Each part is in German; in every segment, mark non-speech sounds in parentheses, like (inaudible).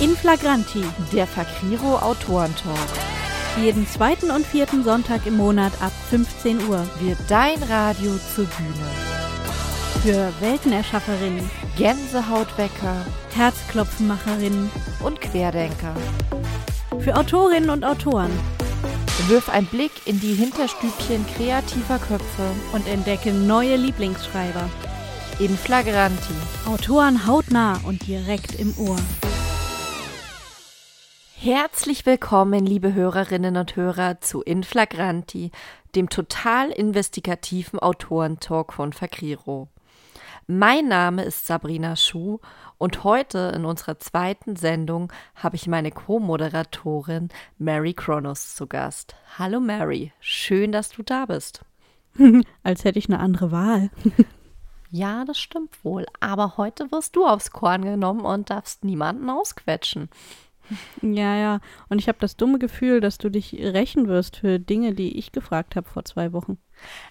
In Flagranti, Der Fakriro Autorentalk jeden zweiten und vierten Sonntag im Monat ab 15 Uhr. wird dein Radio zur Bühne. Für Weltenerschafferin, Gänsehautwecker Herzklopfenmacherinnen, und Querdenker. für Autorinnen und Autoren Wirf einen Blick in die Hinterstübchen kreativer Köpfe und entdecke neue Lieblingsschreiber. in Flagranti. Autoren hautnah und direkt im Ohr. Herzlich willkommen, liebe Hörerinnen und Hörer, zu Inflagranti, dem total investigativen Autorentalk von Fakriro. Mein Name ist Sabrina Schuh und heute in unserer zweiten Sendung habe ich meine Co-Moderatorin Mary Kronos zu Gast. Hallo Mary, schön, dass du da bist. (laughs) Als hätte ich eine andere Wahl. (laughs) Ja, das stimmt wohl, aber heute wirst du aufs Korn genommen und darfst niemanden ausquetschen. Ja, ja. Und ich habe das dumme Gefühl, dass du dich rächen wirst für Dinge, die ich gefragt habe vor zwei Wochen.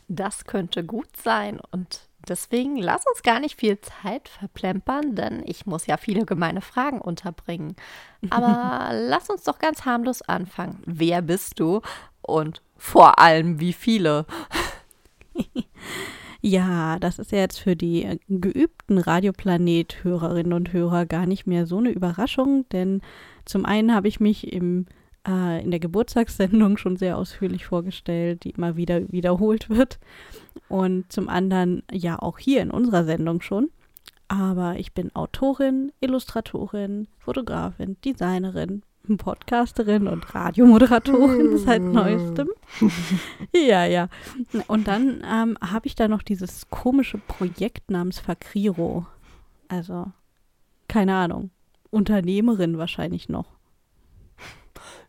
Das könnte gut sein und deswegen lass uns gar nicht viel Zeit verplempern, denn ich muss ja viele gemeine Fragen unterbringen. Aber (laughs) lass uns doch ganz harmlos anfangen. Wer bist du und vor allem wie viele? (laughs) Ja, das ist ja jetzt für die äh, geübten Radioplanet-Hörerinnen und Hörer gar nicht mehr so eine Überraschung, denn zum einen habe ich mich im, äh, in der Geburtstagssendung schon sehr ausführlich vorgestellt, die immer wieder wiederholt wird. Und zum anderen ja auch hier in unserer Sendung schon. Aber ich bin Autorin, Illustratorin, Fotografin, Designerin, Podcasterin und Radiomoderatorin seit neuestem. ja, ja. Und dann ähm, habe ich da noch dieses komische Projekt namens Fakriro. Also, keine Ahnung. Unternehmerin wahrscheinlich noch.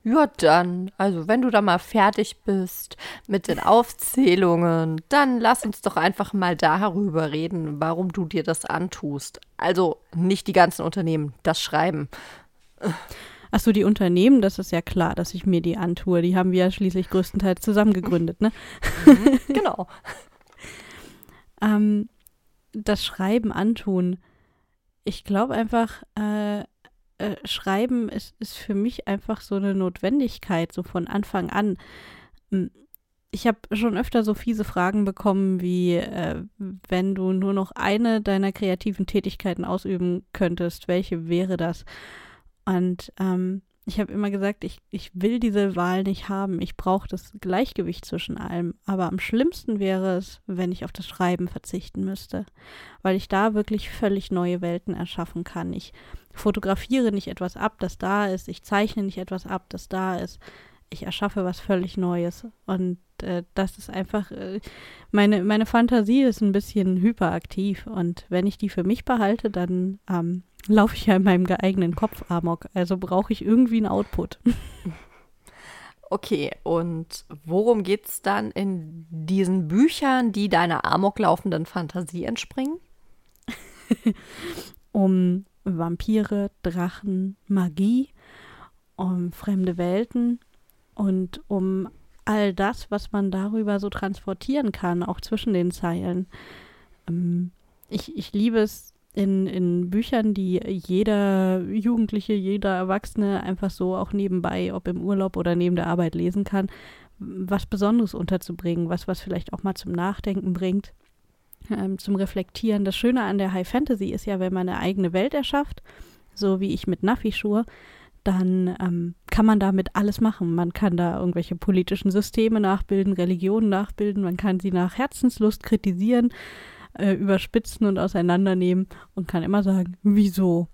Ja, dann, also wenn du da mal fertig bist mit den Aufzählungen, dann lass uns doch einfach mal darüber reden, warum du dir das antust. Also nicht die ganzen Unternehmen, das Schreiben. Achso, die Unternehmen, das ist ja klar, dass ich mir die antue. Die haben wir ja schließlich größtenteils zusammen gegründet, ne? genau. (laughs) Ähm, das Schreiben antun. Ich glaube einfach, äh, äh, Schreiben ist, ist für mich einfach so eine Notwendigkeit, so von Anfang an. Hm, Ich habe schon öfter so fiese Fragen bekommen, wie äh, wenn du nur noch eine deiner kreativen Tätigkeiten ausüben könntest, welche wäre das? Und ähm, ich habe immer gesagt, ich, ich will diese Wahl nicht haben. Ich brauche das Gleichgewicht zwischen allem. Aber am schlimmsten wäre es, wenn ich auf das Schreiben verzichten müsste, weil ich da wirklich völlig neue Welten erschaffen kann. Ich fotografiere nicht etwas ab, das da ist. Ich zeichne nicht etwas ab, das da ist. Ich erschaffe was völlig Neues. Und äh, das ist einfach, äh, meine, meine Fantasie ist ein bisschen hyperaktiv. Und wenn ich die für mich behalte, dann ähm, laufe ich ja in meinem eigenen Kopf amok. Also brauche ich irgendwie einen Output. (laughs) Okay, und worum geht's dann in diesen Büchern, die deiner amoklaufenden Fantasie entspringen? (laughs) um Vampire, Drachen, Magie, um fremde Welten und um all das, was man darüber so transportieren kann, auch zwischen den Zeilen. Ähm, ich, ich liebe es in, in Büchern, die jeder Jugendliche, jeder Erwachsene einfach so auch nebenbei, ob im Urlaub oder neben der Arbeit lesen kann, was Besonderes unterzubringen, was, was vielleicht auch mal zum Nachdenken bringt ähm, zum Reflektieren. Das Schöne an der High Fantasy ist ja, wenn man eine eigene Welt erschafft, so wie ich mit Nafishur, dann ähm, kann man damit alles machen. Man kann da irgendwelche politischen Systeme nachbilden, Religionen nachbilden, man kann sie nach Herzenslust kritisieren, äh, überspitzen und auseinandernehmen und kann immer sagen, wieso?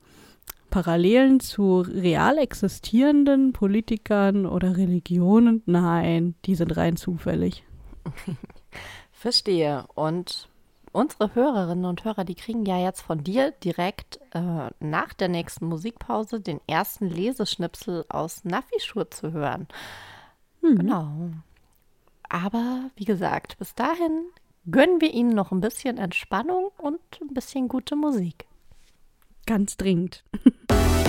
Parallelen zu real existierenden Politikern oder Religionen? Nein, die sind rein zufällig. (laughs) Verstehe. Und unsere Hörerinnen und Hörer, die kriegen ja jetzt von dir direkt äh, nach der nächsten Musikpause den ersten Leseschnipsel aus Nafishur zu hören. Mhm. Genau. Aber wie gesagt, bis dahin gönnen wir ihnen noch ein bisschen Entspannung und ein bisschen gute Musik. Ganz dringend. (laughs)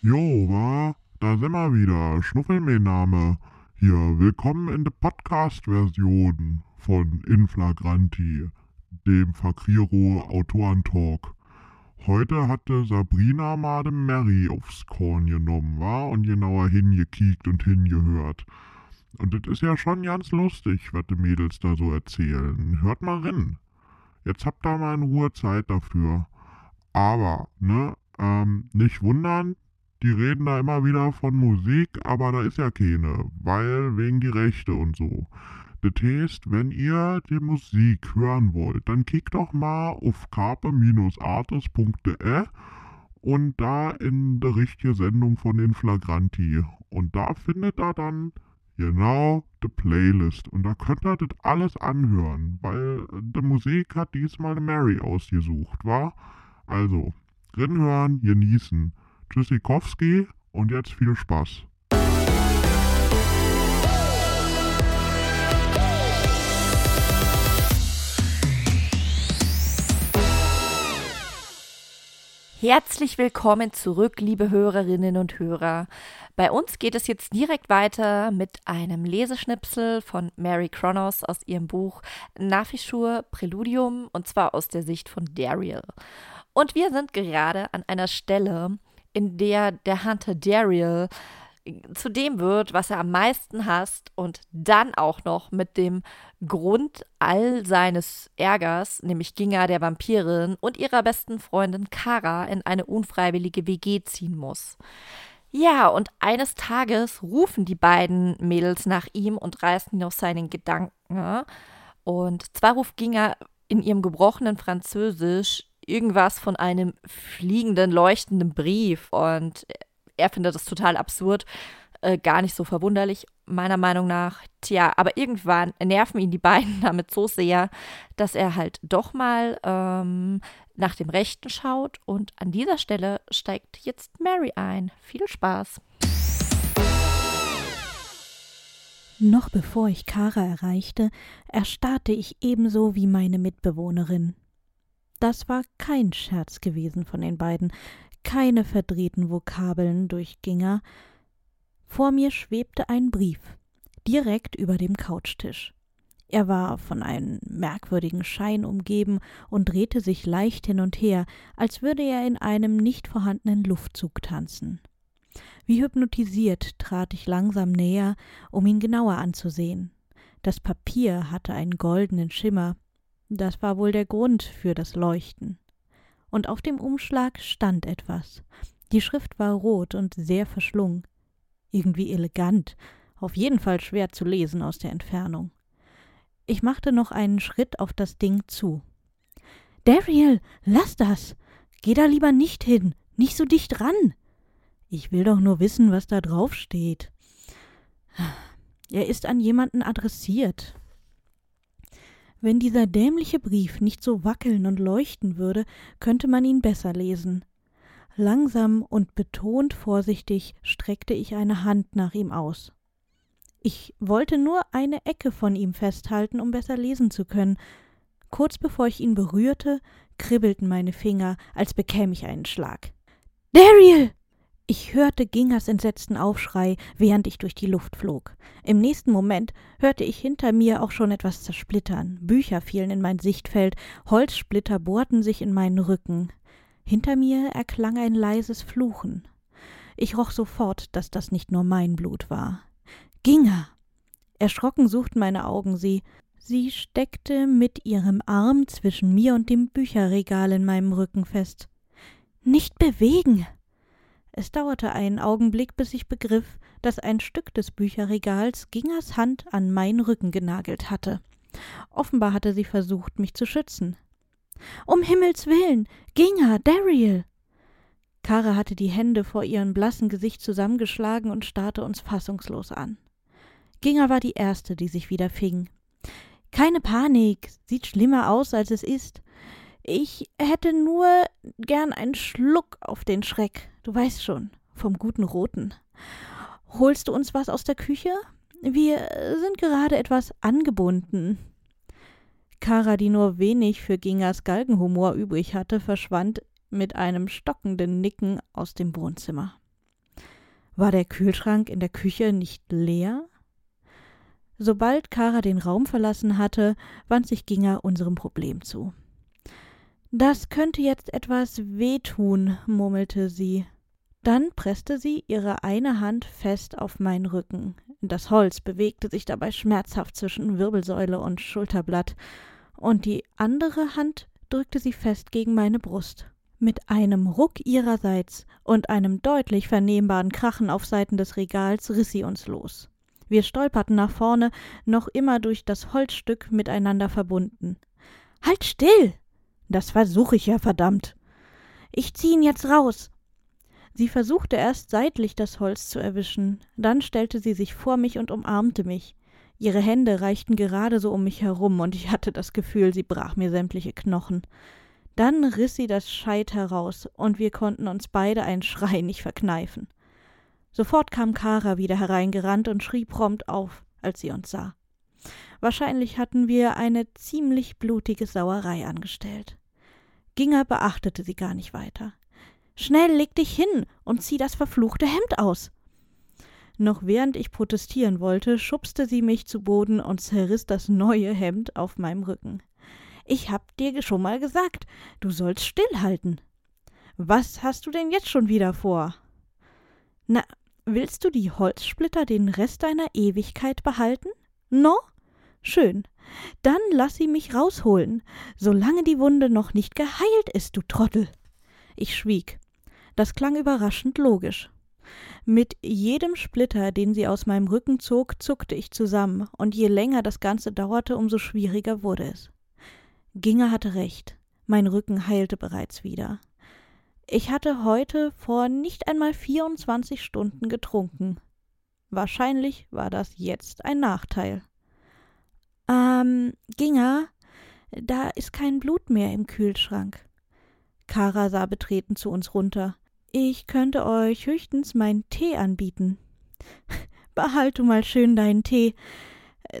Jo, wa? Da sind wir wieder. Schnuffelmähname. Hier, willkommen in der Podcast-Version von Inflagranti, dem Fakriro Autorentalk. Heute hatte Sabrina mal den Mary aufs Korn genommen, war und genauer hingekiekt und hingehört. Und das ist ja schon ganz lustig, was die Mädels da so erzählen. Hört mal rein. Jetzt habt ihr mal in Ruhe Zeit dafür. Aber, ne, ähm, nicht wundern, die reden da immer wieder von Musik, aber da ist ja keine, weil wegen die Rechte und so. Das heißt, wenn ihr die Musik hören wollt, dann kickt doch mal auf carpe-artis.de und da in die richtige Sendung von den Flagranti. Und da findet ihr dann genau die Playlist. Und da könnt ihr das alles anhören, weil die Musik hat diesmal Mary ausgesucht, war? Also, rinhören, genießen. Tschüssikowski und jetzt viel Spaß. Herzlich willkommen zurück, liebe Hörerinnen und Hörer. Bei uns geht es jetzt direkt weiter mit einem Leseschnipsel von Mary Kronos aus ihrem Buch Nafishur Präludium und zwar aus der Sicht von Dariel. Und wir sind gerade an einer Stelle, in der der Hunter Daryl zu dem wird, was er am meisten hasst und dann auch noch mit dem Grund all seines Ärgers, nämlich Ginga der Vampirin und ihrer besten Freundin Kara in eine unfreiwillige WG ziehen muss. Ja, und eines Tages rufen die beiden Mädels nach ihm und reißen ihn aus seinen Gedanken. Und zwar ruft Ginga in ihrem gebrochenen Französisch irgendwas von einem fliegenden, leuchtenden Brief und er findet das total absurd. Äh, gar nicht so verwunderlich, meiner Meinung nach. Tja, aber irgendwann nerven ihn die beiden (laughs) damit so sehr, dass er halt doch mal ähm, nach dem Rechten schaut. Und an dieser Stelle steigt jetzt Mary ein. Viel Spaß. Noch bevor ich Kara erreichte, erstarrte ich ebenso wie meine Mitbewohnerin. Das war kein Scherz gewesen von den beiden, keine verdrehten Vokabeln durch Ginger. Vor mir schwebte ein Brief, direkt über dem Couchtisch. Er war von einem merkwürdigen Schein umgeben und drehte sich leicht hin und her, als würde er in einem nicht vorhandenen Luftzug tanzen. Wie hypnotisiert trat ich langsam näher, um ihn genauer anzusehen. Das Papier hatte einen goldenen Schimmer, das war wohl der Grund für das Leuchten. Und auf dem Umschlag stand etwas. Die Schrift war rot und sehr verschlungen. Irgendwie elegant, auf jeden Fall schwer zu lesen aus der Entfernung. Ich machte noch einen Schritt auf das Ding zu. Dariel, lass das. Geh da lieber nicht hin, nicht so dicht ran. Ich will doch nur wissen, was da drauf steht. Er ist an jemanden adressiert, wenn dieser dämliche Brief nicht so wackeln und leuchten würde, könnte man ihn besser lesen. Langsam und betont vorsichtig streckte ich eine Hand nach ihm aus. Ich wollte nur eine Ecke von ihm festhalten, um besser lesen zu können. Kurz bevor ich ihn berührte, kribbelten meine Finger, als bekäme ich einen Schlag. Dariel! Ich hörte Gingers entsetzten Aufschrei, während ich durch die Luft flog. Im nächsten Moment hörte ich hinter mir auch schon etwas zersplittern. Bücher fielen in mein Sichtfeld, Holzsplitter bohrten sich in meinen Rücken. Hinter mir erklang ein leises Fluchen. Ich roch sofort, dass das nicht nur mein Blut war. Ginger! Erschrocken suchten meine Augen sie. Sie steckte mit ihrem Arm zwischen mir und dem Bücherregal in meinem Rücken fest. Nicht bewegen! Es dauerte einen Augenblick, bis ich begriff, dass ein Stück des Bücherregals Gingers Hand an meinen Rücken genagelt hatte. Offenbar hatte sie versucht, mich zu schützen. Um Himmels willen. Ginger, Dariel. Kara hatte die Hände vor ihrem blassen Gesicht zusammengeschlagen und starrte uns fassungslos an. Ginger war die erste, die sich wieder fing. Keine Panik, sieht schlimmer aus, als es ist. Ich hätte nur gern einen Schluck auf den Schreck. Du weißt schon, vom guten Roten. Holst du uns was aus der Küche? Wir sind gerade etwas angebunden. Kara, die nur wenig für Gingers Galgenhumor übrig hatte, verschwand mit einem stockenden Nicken aus dem Wohnzimmer. War der Kühlschrank in der Küche nicht leer? Sobald Kara den Raum verlassen hatte, wandte sich Ginger unserem Problem zu. Das könnte jetzt etwas wehtun, murmelte sie. Dann presste sie ihre eine Hand fest auf meinen Rücken. Das Holz bewegte sich dabei schmerzhaft zwischen Wirbelsäule und Schulterblatt, und die andere Hand drückte sie fest gegen meine Brust. Mit einem Ruck ihrerseits und einem deutlich vernehmbaren Krachen auf Seiten des Regals riss sie uns los. Wir stolperten nach vorne, noch immer durch das Holzstück miteinander verbunden. Halt still! Das versuche ich ja verdammt. Ich zieh ihn jetzt raus. Sie versuchte erst seitlich das Holz zu erwischen, dann stellte sie sich vor mich und umarmte mich. Ihre Hände reichten gerade so um mich herum, und ich hatte das Gefühl, sie brach mir sämtliche Knochen. Dann riss sie das Scheit heraus, und wir konnten uns beide einen Schrei nicht verkneifen. Sofort kam Kara wieder hereingerannt und schrie prompt auf, als sie uns sah. Wahrscheinlich hatten wir eine ziemlich blutige Sauerei angestellt. Ginger beachtete sie gar nicht weiter. Schnell leg dich hin und zieh das verfluchte Hemd aus. Noch während ich protestieren wollte, schubste sie mich zu Boden und zerriss das neue Hemd auf meinem Rücken. Ich hab dir schon mal gesagt, du sollst stillhalten. Was hast du denn jetzt schon wieder vor? Na, willst du die Holzsplitter den Rest deiner Ewigkeit behalten? No? Schön. Dann lass sie mich rausholen, solange die Wunde noch nicht geheilt ist, du Trottel. Ich schwieg. Das klang überraschend logisch. Mit jedem Splitter, den sie aus meinem Rücken zog, zuckte ich zusammen, und je länger das Ganze dauerte, umso schwieriger wurde es. Ginger hatte recht. Mein Rücken heilte bereits wieder. Ich hatte heute vor nicht einmal 24 Stunden getrunken. Wahrscheinlich war das jetzt ein Nachteil. Ähm, Ginger, da ist kein Blut mehr im Kühlschrank. Kara sah betreten zu uns runter. Ich könnte euch höchstens meinen Tee anbieten. (laughs) Behalt du mal schön deinen Tee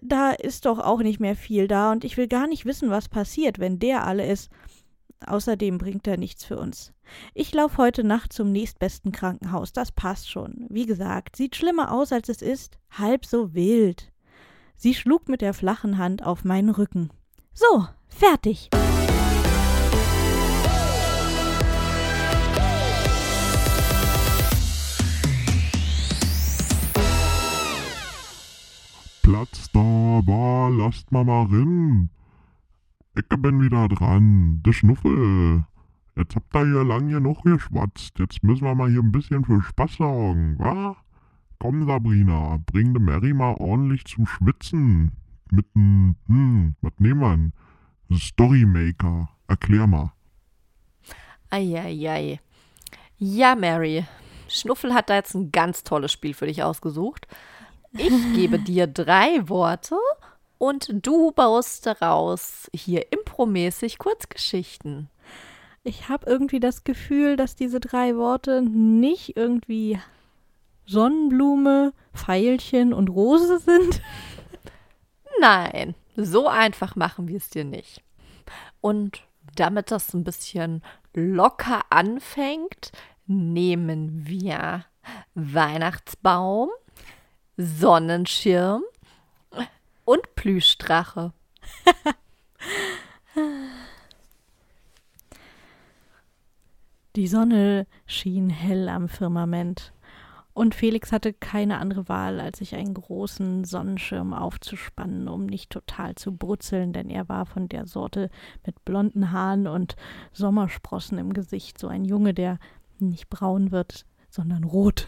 da ist doch auch nicht mehr viel da und ich will gar nicht wissen, was passiert, wenn der alle ist. Außerdem bringt er nichts für uns. Ich lauf heute Nacht zum nächstbesten Krankenhaus, das passt schon. Wie gesagt, sieht schlimmer aus, als es ist, halb so wild. Sie schlug mit der flachen Hand auf meinen Rücken. So, fertig. Platz da war, lasst mal mal rin. Ich bin wieder dran, der Schnuffel. Jetzt habt ihr hier lang genug geschwatzt. Jetzt müssen wir mal hier ein bisschen für Spaß sorgen, wa? Komm, Sabrina, bring de Mary mal ordentlich zum Schwitzen. Mit n, hm, was nehmen wir? Storymaker. Erklär mal. Eieiei. Ja, Mary. Schnuffel hat da jetzt ein ganz tolles Spiel für dich ausgesucht. Ich gebe (laughs) dir drei Worte und du baust daraus hier impromäßig Kurzgeschichten. Ich habe irgendwie das Gefühl, dass diese drei Worte nicht irgendwie Sonnenblume, Pfeilchen und Rose sind. (laughs) Nein, so einfach machen wir es dir nicht. Und damit das ein bisschen locker anfängt, nehmen wir Weihnachtsbaum, Sonnenschirm und Plüschdrache. Die Sonne schien hell am Firmament, und Felix hatte keine andere Wahl, als sich einen großen Sonnenschirm aufzuspannen, um nicht total zu brutzeln, denn er war von der Sorte mit blonden Haaren und Sommersprossen im Gesicht, so ein Junge, der nicht braun wird, sondern rot.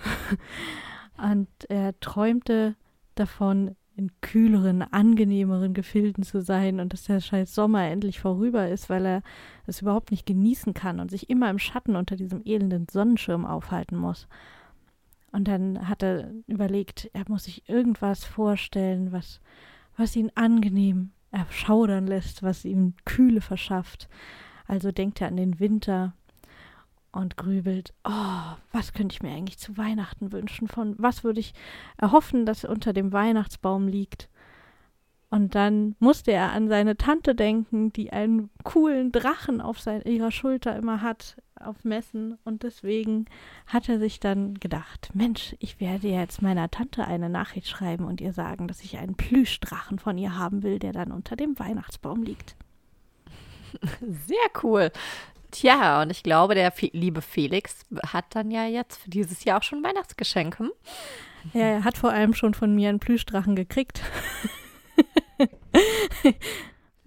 Und er träumte davon, in kühleren, angenehmeren Gefilden zu sein und dass der scheiß Sommer endlich vorüber ist, weil er es überhaupt nicht genießen kann und sich immer im Schatten unter diesem elenden Sonnenschirm aufhalten muss. Und dann hat er überlegt, er muss sich irgendwas vorstellen, was, was ihn angenehm erschaudern lässt, was ihm Kühle verschafft. Also denkt er an den Winter und grübelt, oh, was könnte ich mir eigentlich zu Weihnachten wünschen? Von was würde ich erhoffen, dass unter dem Weihnachtsbaum liegt? Und dann musste er an seine Tante denken, die einen coolen Drachen auf sein, ihrer Schulter immer hat, auf Messen. Und deswegen hat er sich dann gedacht, Mensch, ich werde jetzt meiner Tante eine Nachricht schreiben und ihr sagen, dass ich einen Plüschdrachen von ihr haben will, der dann unter dem Weihnachtsbaum liegt. (laughs) Sehr cool. Tja, und ich glaube, der Fe liebe Felix hat dann ja jetzt für dieses Jahr auch schon Weihnachtsgeschenke. Hm? Ja, er hat vor allem schon von mir einen Plüschdrachen gekriegt. (laughs)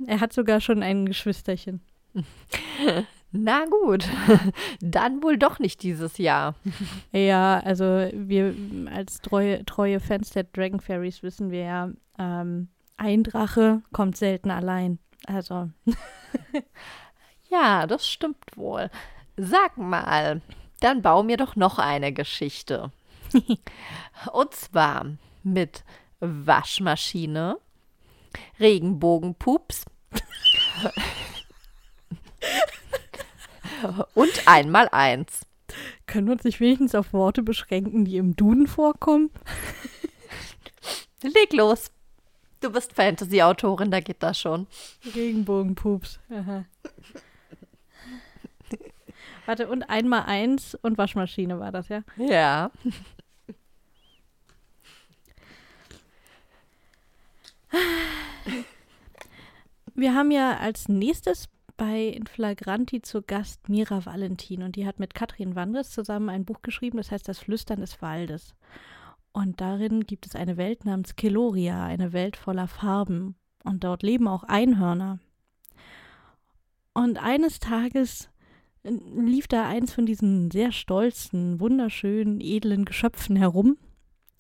er hat sogar schon ein Geschwisterchen. (laughs) Na gut, (laughs) dann wohl doch nicht dieses Jahr. Ja, also wir als treue, treue Fans der Dragon Fairies wissen wir ja, ähm, ein Drache kommt selten allein. Also. Ja, das stimmt wohl. Sag mal, dann bau mir doch noch eine Geschichte. (laughs) Und zwar mit Waschmaschine, Regenbogenpups (laughs) und einmal eins. Können wir uns nicht wenigstens auf Worte beschränken, die im Duden vorkommen? Leg los. Du bist Fantasy-Autorin, da geht das schon. Regenbogenpups. Aha. Warte, und einmal eins und Waschmaschine war das, ja? Ja. (laughs) Wir haben ja als nächstes bei Inflagranti zu Gast Mira Valentin und die hat mit Katrin Wandres zusammen ein Buch geschrieben, das heißt Das Flüstern des Waldes. Und darin gibt es eine Welt namens Keloria, eine Welt voller Farben. Und dort leben auch Einhörner. Und eines Tages lief da eins von diesen sehr stolzen, wunderschönen, edlen Geschöpfen herum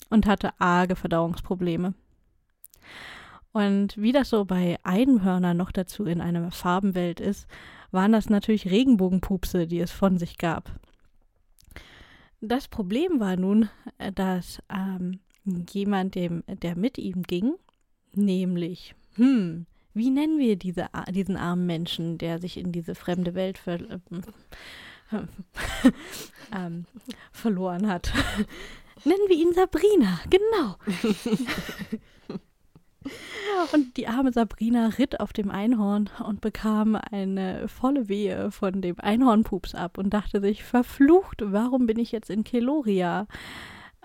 und hatte arge Verdauungsprobleme. Und wie das so bei Einhörnern noch dazu in einer Farbenwelt ist, waren das natürlich Regenbogenpupse, die es von sich gab. Das Problem war nun, dass ähm, jemand, dem, der mit ihm ging, nämlich, hm, wie nennen wir diese, diesen armen Menschen, der sich in diese fremde Welt ver äh, (laughs) ähm, verloren hat? (laughs) nennen wir ihn Sabrina, genau. (laughs) Und die arme Sabrina ritt auf dem Einhorn und bekam eine volle Wehe von dem Einhornpups ab und dachte sich, verflucht, warum bin ich jetzt in Keloria?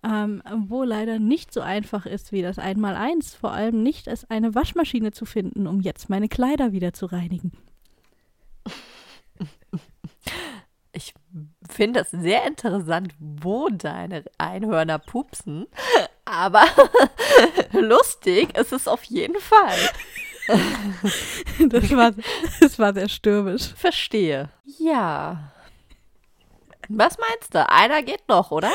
Ähm, wo leider nicht so einfach ist wie das Einmaleins, vor allem nicht es eine Waschmaschine zu finden, um jetzt meine Kleider wieder zu reinigen. Ich finde es sehr interessant, wo deine Einhörner pupsen, aber (laughs) lustig ist es auf jeden Fall. (laughs) Das war, das war sehr stürmisch. Verstehe. Ja. Was meinst du? Einer geht noch, oder?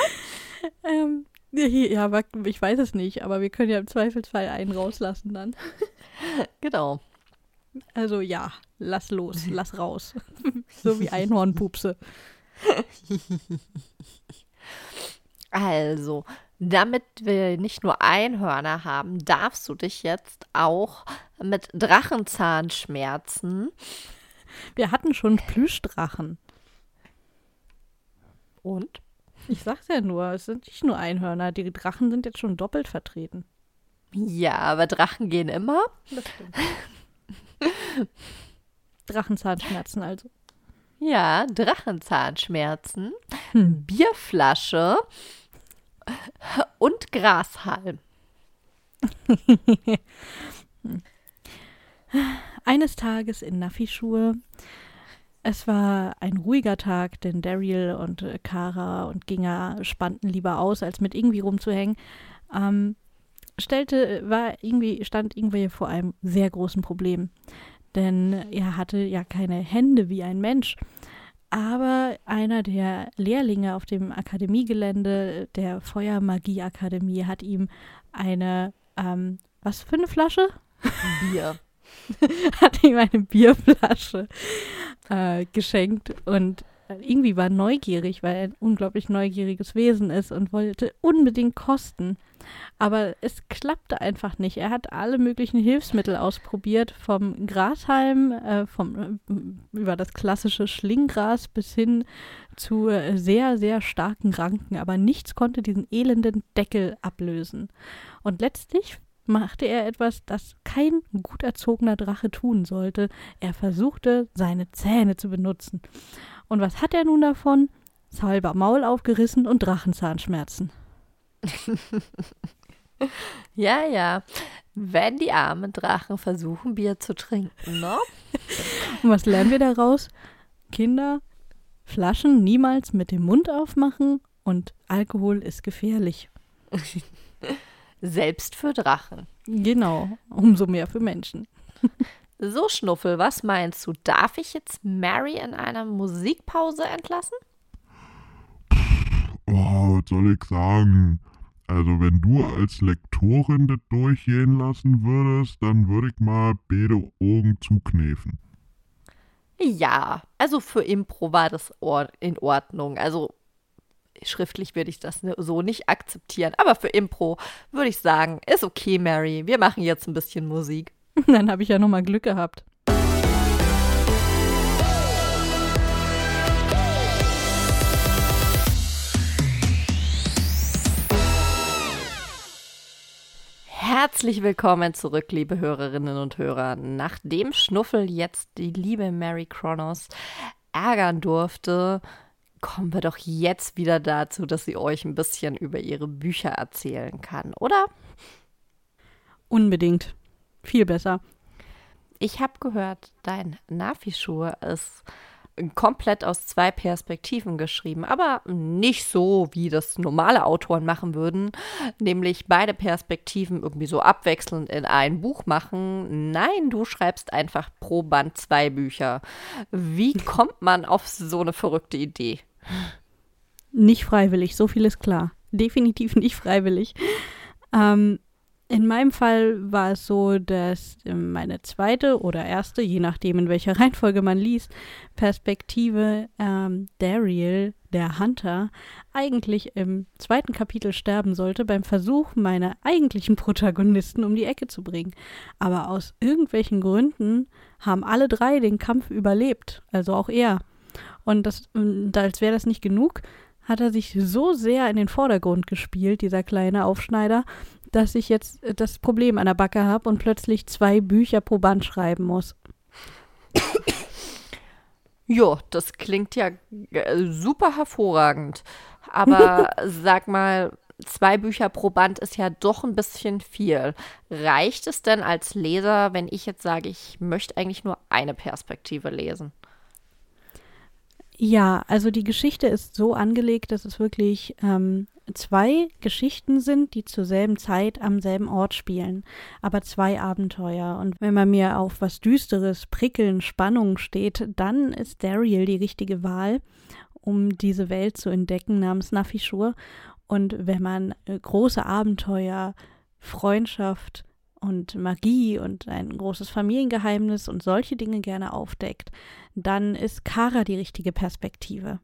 (laughs) Ähm, ja, aber ich weiß es nicht, aber wir können ja im Zweifelsfall einen rauslassen dann. (laughs) Genau. Also ja, lass los, (laughs) lass raus. so wie Einhornpupse. Also, damit wir nicht nur Einhörner haben, darfst du dich jetzt auch mit Drachenzahnschmerzen. Wir hatten schon Plüschdrachen. Und? Ich sag's ja nur, es sind nicht nur Einhörner, die Drachen sind jetzt schon doppelt vertreten. Ja, aber Drachen gehen immer. Das stimmt. Drachenzahnschmerzen also. Ja, Drachenzahnschmerzen, Hm. Bierflasche und Grashalm. (laughs) Eines Tages in Naffi-Schuhe. Es war ein ruhiger Tag, denn Daryl und äh, Kara und Ginga spannten lieber aus, als mit irgendwie rumzuhängen. Ähm, stellte, war irgendwie, stand irgendwie vor einem sehr großen Problem. Denn er hatte ja keine Hände wie ein Mensch. Aber einer der Lehrlinge auf dem Akademiegelände der Feuermagie-Akademie hat ihm eine, ähm, was für eine Flasche? Bier. (laughs) hat ihm eine Bierflasche äh, geschenkt und irgendwie war neugierig, weil er ein unglaublich neugieriges Wesen ist und wollte unbedingt kosten. Aber es klappte einfach nicht. Er hat alle möglichen Hilfsmittel ausprobiert, vom Grashalm, äh, vom, äh, über das klassische Schlinggras bis hin zu äh, sehr, sehr starken Ranken. Aber nichts konnte diesen elenden Deckel ablösen. Und letztlich machte er etwas, das kein gut erzogener Drache tun sollte. Er versuchte, seine Zähne zu benutzen. Und was hat er nun davon? Salber Maul aufgerissen und Drachenzahnschmerzen. (laughs) ja, ja. Wenn die armen Drachen versuchen, Bier zu trinken, ne? und was lernen wir daraus? Kinder, Flaschen niemals mit dem Mund aufmachen und Alkohol ist gefährlich. (laughs) Selbst für Drachen. Genau, umso mehr für Menschen. So, Schnuffel, was meinst du? Darf ich jetzt Mary in einer Musikpause entlassen? Oh, was soll ich sagen? Also, wenn du als Lektorin das durchgehen lassen würdest, dann würde ich mal beide Augen zuknefen. Ja, also für Impro war das in Ordnung. Also schriftlich würde ich das so nicht akzeptieren. Aber für Impro würde ich sagen, ist okay, Mary. Wir machen jetzt ein bisschen Musik. (laughs) Dann habe ich ja nochmal Glück gehabt. Herzlich willkommen zurück, liebe Hörerinnen und Hörer. Nachdem Schnuffel jetzt die liebe Mary Kronos ärgern durfte, kommen wir doch jetzt wieder dazu, dass sie euch ein bisschen über ihre Bücher erzählen kann, oder? Unbedingt. Viel besser. Ich habe gehört, dein Nafi-Schuh ist komplett aus zwei Perspektiven geschrieben, aber nicht so, wie das normale Autoren machen würden, nämlich beide Perspektiven irgendwie so abwechselnd in ein Buch machen. Nein, du schreibst einfach pro Band zwei Bücher. Wie kommt man auf so eine verrückte Idee? Nicht freiwillig, so viel ist klar. Definitiv (laughs) nicht freiwillig. Ähm, in meinem Fall war es so, dass meine zweite oder erste, je nachdem in welcher (laughs) Reihenfolge man liest, Perspektive ähm, Dariel, der Hunter, eigentlich im zweiten Kapitel sterben sollte beim Versuch, meine eigentlichen Protagonisten um die Ecke zu bringen. Aber aus irgendwelchen Gründen haben alle drei den Kampf überlebt, also auch er. Und das, als wäre das nicht genug, hat er sich so sehr in den Vordergrund gespielt, dieser kleine Aufschneider, dass ich jetzt äh, das Problem an der Backe habe und plötzlich zwei Bücher pro Band schreiben muss. Jo, das klingt ja äh, super hervorragend. Aber (laughs) sag mal, zwei Bücher pro Band ist ja doch ein bisschen viel. Reicht es denn als Leser, wenn ich jetzt sage, ich möchte eigentlich nur eine Perspektive lesen? Ja, also die Geschichte ist so angelegt, dass es wirklich ähm, zwei Geschichten sind, die zur selben Zeit am selben Ort spielen, aber zwei Abenteuer. Und wenn man mir auf was Düsteres, Prickeln, Spannung steht, dann ist Dariel die richtige Wahl, um diese Welt zu entdecken namens Nafishur. Und wenn man äh, große Abenteuer, Freundschaft, und Magie und ein großes Familiengeheimnis und solche Dinge gerne aufdeckt, dann ist Kara die richtige Perspektive.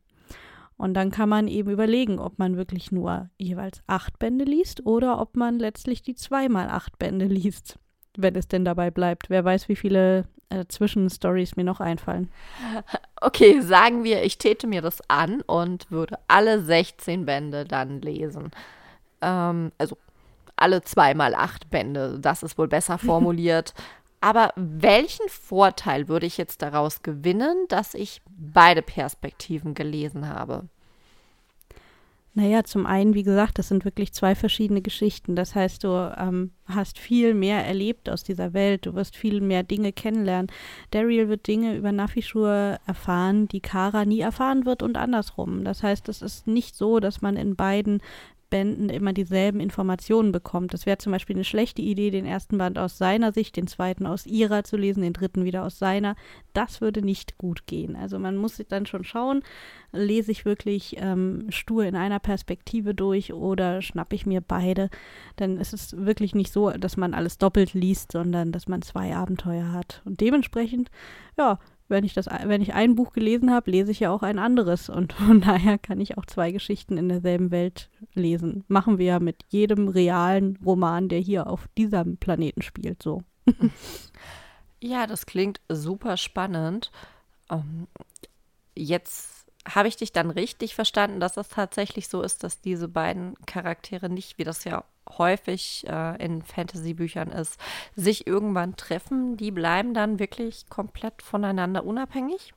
Und dann kann man eben überlegen, ob man wirklich nur jeweils acht Bände liest oder ob man letztlich die zweimal acht Bände (laughs) liest, wenn es denn dabei bleibt. Wer weiß, wie viele äh, Zwischenstories mir noch einfallen. (laughs) Okay, sagen wir, ich täte mir das an und würde alle 16 Bände dann lesen. Ähm, also alle zweimal acht Bände, das ist wohl besser (laughs) formuliert. Aber welchen Vorteil würde ich jetzt daraus gewinnen, dass ich beide Perspektiven gelesen habe? Naja, zum einen, wie gesagt, das sind wirklich zwei verschiedene Geschichten. Das heißt, du ähm, hast viel mehr erlebt aus dieser Welt, du wirst viel mehr Dinge kennenlernen. Daryl wird Dinge über Nafishur erfahren, die Kara nie erfahren wird und andersrum. Das heißt, es ist nicht so, dass man in beiden Bänden immer dieselben Informationen bekommt. Das wäre zum Beispiel eine schlechte Idee, den ersten Band aus seiner Sicht, den zweiten aus ihrer zu lesen, den dritten wieder aus seiner. Das würde nicht gut gehen. Also man muss sich dann schon schauen, lese ich wirklich ähm, stur in einer Perspektive durch oder schnappe ich mir beide. Denn es ist wirklich nicht so, dass man alles doppelt liest, sondern dass man zwei Abenteuer hat. Und dementsprechend, ja, wenn ich das, wenn ich ein Buch gelesen habe, lese ich ja auch ein anderes. Und von (laughs) daher kann ich auch zwei Geschichten in derselben Welt lesen. Machen wir ja mit jedem realen Roman, der hier auf diesem Planeten spielt, so. (laughs) Ja, das klingt super spannend. Ähm, jetzt habe ich dich dann richtig verstanden, dass es tatsächlich so ist, dass diese beiden Charaktere nicht, wie das ja häufig äh, in Fantasy-Büchern ist, sich irgendwann treffen? Die bleiben dann wirklich komplett voneinander unabhängig?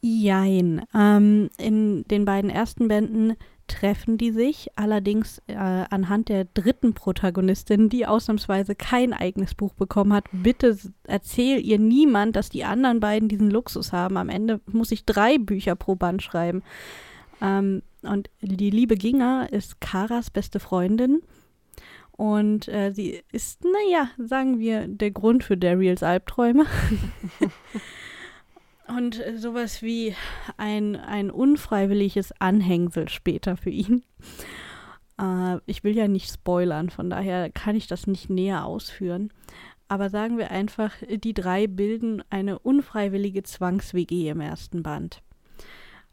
Jein. Ähm, in den beiden ersten Bänden treffen die sich, allerdings äh, anhand der dritten Protagonistin, die ausnahmsweise kein eigenes Buch bekommen hat. Bitte erzähl ihr niemand, dass die anderen beiden diesen Luxus haben. Am Ende muss ich drei Bücher pro Band schreiben. Ähm, und die liebe Ginga ist Karas beste Freundin. Und äh, sie ist, naja, sagen wir, der Grund für Daryls Albträume. (laughs) Und äh, sowas wie ein, ein unfreiwilliges Anhängsel später für ihn. Äh, ich will ja nicht spoilern, von daher kann ich das nicht näher ausführen. Aber sagen wir einfach, die drei bilden eine unfreiwillige Zwangs-WG im ersten Band.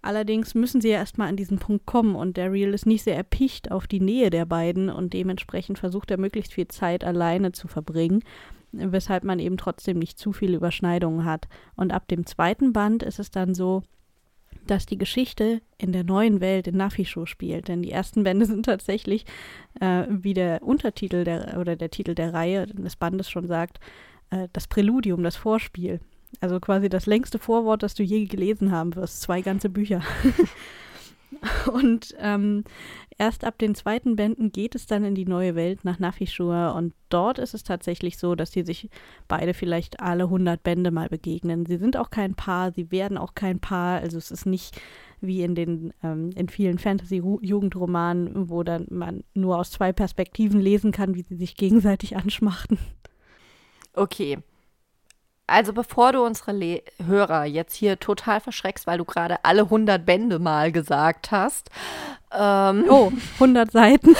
Allerdings müssen sie ja erstmal an diesen Punkt kommen und Daryl ist nicht sehr erpicht auf die Nähe der beiden und dementsprechend versucht er möglichst viel Zeit alleine zu verbringen weshalb man eben trotzdem nicht zu viele Überschneidungen hat. Und ab dem zweiten Band ist es dann so, dass die Geschichte in der neuen Welt in Nafisho spielt. Denn die ersten Bände sind tatsächlich, äh, wie der Untertitel der, oder der Titel der Reihe des Bandes schon sagt, äh, das Präludium, das Vorspiel. Also quasi das längste Vorwort, das du je gelesen haben wirst. Zwei ganze Bücher. (laughs) (laughs) Und ähm, erst ab den zweiten Bänden geht es dann in die neue Welt nach Nafishur und dort ist es tatsächlich so, dass sie sich beide vielleicht alle 100 Bände mal begegnen. Sie sind auch kein Paar, sie werden auch kein Paar, also es ist nicht wie in den ähm, in vielen Fantasy-Jugendromanen, wo dann man nur aus zwei Perspektiven lesen kann, wie sie sich gegenseitig anschmachten. Okay, also bevor du unsere Le Hörer jetzt hier total verschreckst, weil du gerade alle 100 Bände mal gesagt hast. Ähm, oh, 100 Seiten.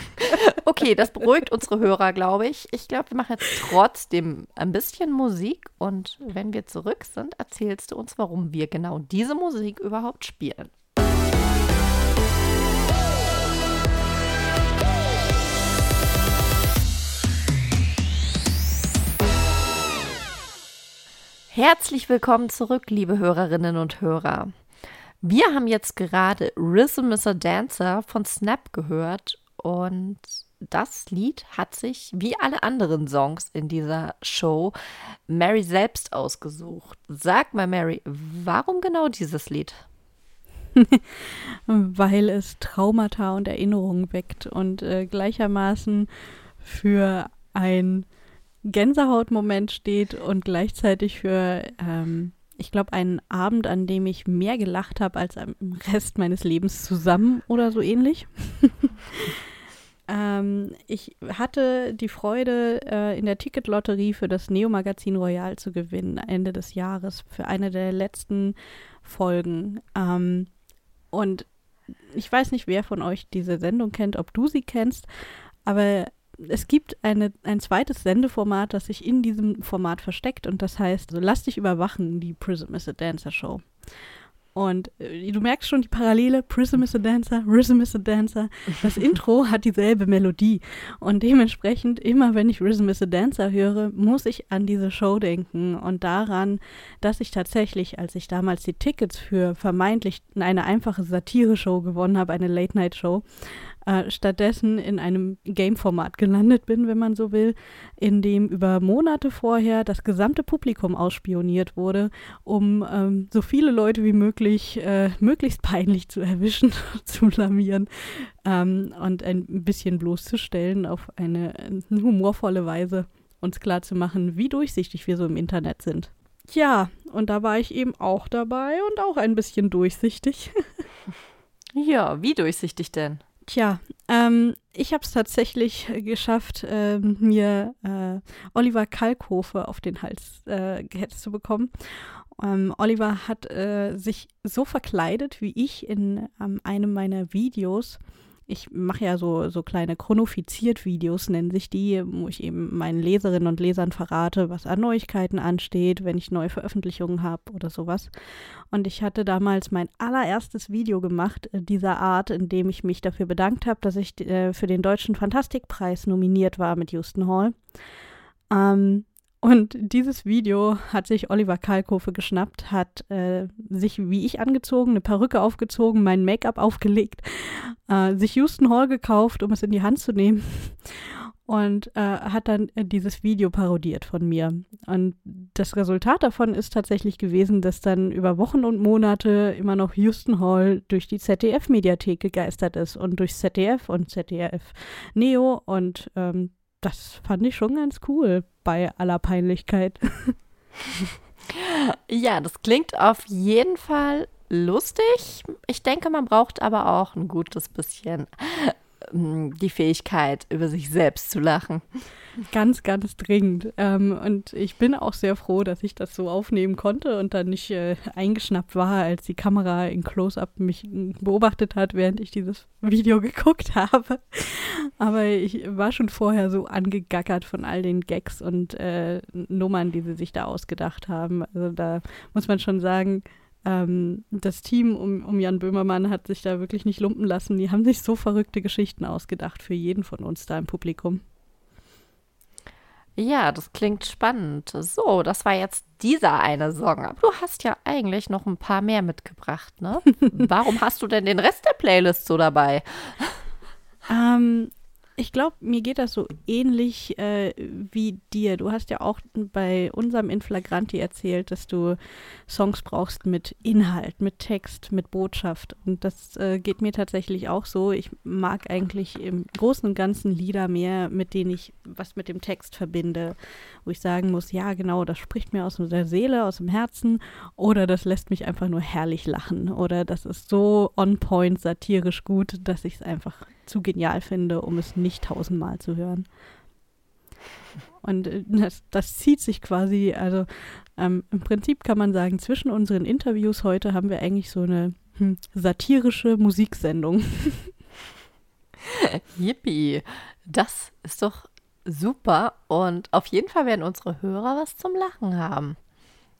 (laughs) okay, das beruhigt unsere Hörer, glaube ich. Ich glaube, wir machen jetzt trotzdem ein bisschen Musik und wenn wir zurück sind, erzählst du uns, warum wir genau diese Musik überhaupt spielen. Herzlich willkommen zurück, liebe Hörerinnen und Hörer. Wir haben jetzt gerade Rhythm is a Dancer von Snap gehört und das Lied hat sich, wie alle anderen Songs in dieser Show, Mary selbst ausgesucht. Sag mal, Mary, warum genau dieses Lied? (laughs) Weil es Traumata und Erinnerungen weckt und äh, gleichermaßen für ein Gänsehautmoment steht und gleichzeitig für, ähm, ich glaube, einen Abend, an dem ich mehr gelacht habe als am Rest meines Lebens zusammen oder so ähnlich. (laughs) ähm, ich hatte die Freude, äh, in der Ticketlotterie für das Neo-Magazin Royal zu gewinnen, Ende des Jahres, für eine der letzten Folgen. Ähm, und ich weiß nicht, wer von euch diese Sendung kennt, ob du sie kennst, aber es gibt eine, ein zweites Sendeformat, das sich in diesem Format versteckt und das heißt, also lass dich überwachen, die Prism is a Dancer Show. Und äh, du merkst schon die Parallele, Prism is a Dancer, Rhythm is a Dancer. Das (laughs) Intro hat dieselbe Melodie. Und dementsprechend, immer wenn ich Rhythm is a Dancer höre, muss ich an diese Show denken und daran, dass ich tatsächlich, als ich damals die Tickets für vermeintlich eine einfache Satire-Show gewonnen habe, eine Late-Night-Show, äh, stattdessen in einem Game-Format gelandet bin, wenn man so will, in dem über Monate vorher das gesamte Publikum ausspioniert wurde, um ähm, so viele Leute wie möglich äh, möglichst peinlich zu erwischen, (laughs) zu blamieren ähm, und ein bisschen bloßzustellen auf eine, eine humorvolle Weise uns klarzumachen, wie durchsichtig wir so im Internet sind. Ja, und da war ich eben auch dabei und auch ein bisschen durchsichtig. (laughs) ja, wie durchsichtig denn? Tja, ähm, ich habe es tatsächlich (laughs) geschafft, äh, mir äh, Oliver Kalkofe auf den Hals äh, zu bekommen. Ähm, Oliver hat äh, sich so verkleidet wie ich in ähm, einem meiner Videos ich mache ja so, so kleine Chronofiziert-Videos, nennen sich die, wo ich eben meinen Leserinnen und Lesern verrate, was an Neuigkeiten ansteht, wenn ich neue Veröffentlichungen habe oder sowas. Und ich hatte damals mein allererstes Video gemacht äh, dieser Art, in dem ich mich dafür bedankt habe, dass ich äh, für den Deutschen Fantastikpreis nominiert war mit Houston Hall. Ähm, Und dieses Video hat sich Oliver Kalkofe geschnappt, hat äh, sich wie ich angezogen, eine Perücke aufgezogen, mein Make-up aufgelegt, äh, sich Houston Hall gekauft, um es in die Hand zu nehmen und äh, hat dann äh, dieses Video parodiert von mir. Und das Resultat davon ist tatsächlich gewesen, dass dann über Wochen und Monate immer noch Houston Hall durch die ZDF-Mediathek gegeistert ist und durch ZDF und ZDF Neo und ähm, das fand ich schon ganz cool bei aller Peinlichkeit. (laughs) ja, das klingt auf jeden Fall lustig. Ich denke, man braucht aber auch ein gutes bisschen die Fähigkeit, über sich selbst zu lachen. Ganz, ganz dringend. Ähm, und ich bin auch sehr froh, dass ich das so aufnehmen konnte und dann nicht äh, eingeschnappt war, als die Kamera in Close-Up mich beobachtet hat, während ich dieses Video (laughs) geguckt habe. Aber ich war schon vorher so angegackert von all den Gags und äh, Nummern, die sie sich da ausgedacht haben. Also da muss man schon sagen, ähm, das Team um, um Jan Böhmermann hat sich da wirklich nicht lumpen lassen. Die haben sich so verrückte Geschichten ausgedacht für jeden von uns da im Publikum. Ja, das klingt spannend. So, das war jetzt dieser eine Song. Aber du hast ja eigentlich noch ein paar mehr mitgebracht, ne? (laughs) Warum hast du denn den Rest der Playlist so dabei? Ähm, ich glaube, mir geht das so ähnlich äh, wie dir. Du hast ja auch bei unserem Inflagranti erzählt, dass du Songs brauchst mit Inhalt, mit Text, mit Botschaft. Und das äh, geht mir tatsächlich auch so. Ich mag eigentlich im Großen und Ganzen Lieder mehr, mit denen ich was mit dem Text verbinde, wo ich sagen muss, ja, genau, das spricht mir aus der Seele, aus dem Herzen, oder das lässt mich einfach nur herrlich lachen, oder das ist so on point satirisch gut, dass ich es einfach zu genial finde, um es nicht tausendmal zu hören. Und äh, das, das zieht sich quasi, also ähm, im Prinzip kann man sagen, zwischen unseren Interviews heute haben wir eigentlich so eine hm, satirische Musiksendung. (laughs) Yippie, das ist doch super und auf jeden Fall werden unsere Hörer was zum Lachen haben.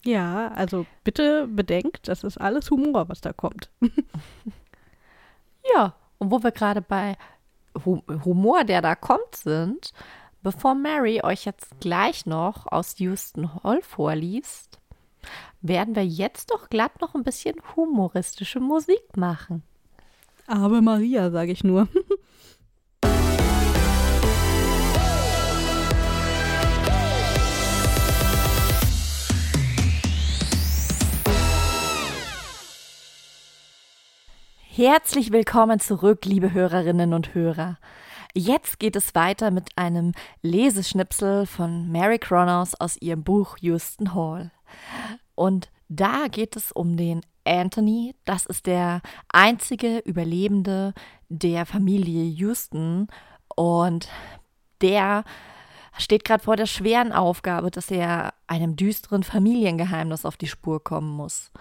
Ja, also bitte bedenkt, das ist alles Humor, was da kommt. (laughs) ja, und wo wir gerade bei Humor, der da kommt, sind, bevor Mary euch jetzt gleich noch aus Houston Hall vorliest, werden wir jetzt doch glatt noch ein bisschen humoristische Musik machen. Aber Maria, sage ich nur. (laughs) Herzlich willkommen zurück, liebe Hörerinnen und Hörer. Jetzt geht es weiter mit einem Leseschnipsel von Mary Cronos aus ihrem Buch Houston Hall. Und da geht es um den Anthony. Das ist der einzige Überlebende der Familie Houston. Und der steht gerade vor der schweren Aufgabe, dass er einem düsteren Familiengeheimnis auf die Spur kommen muss.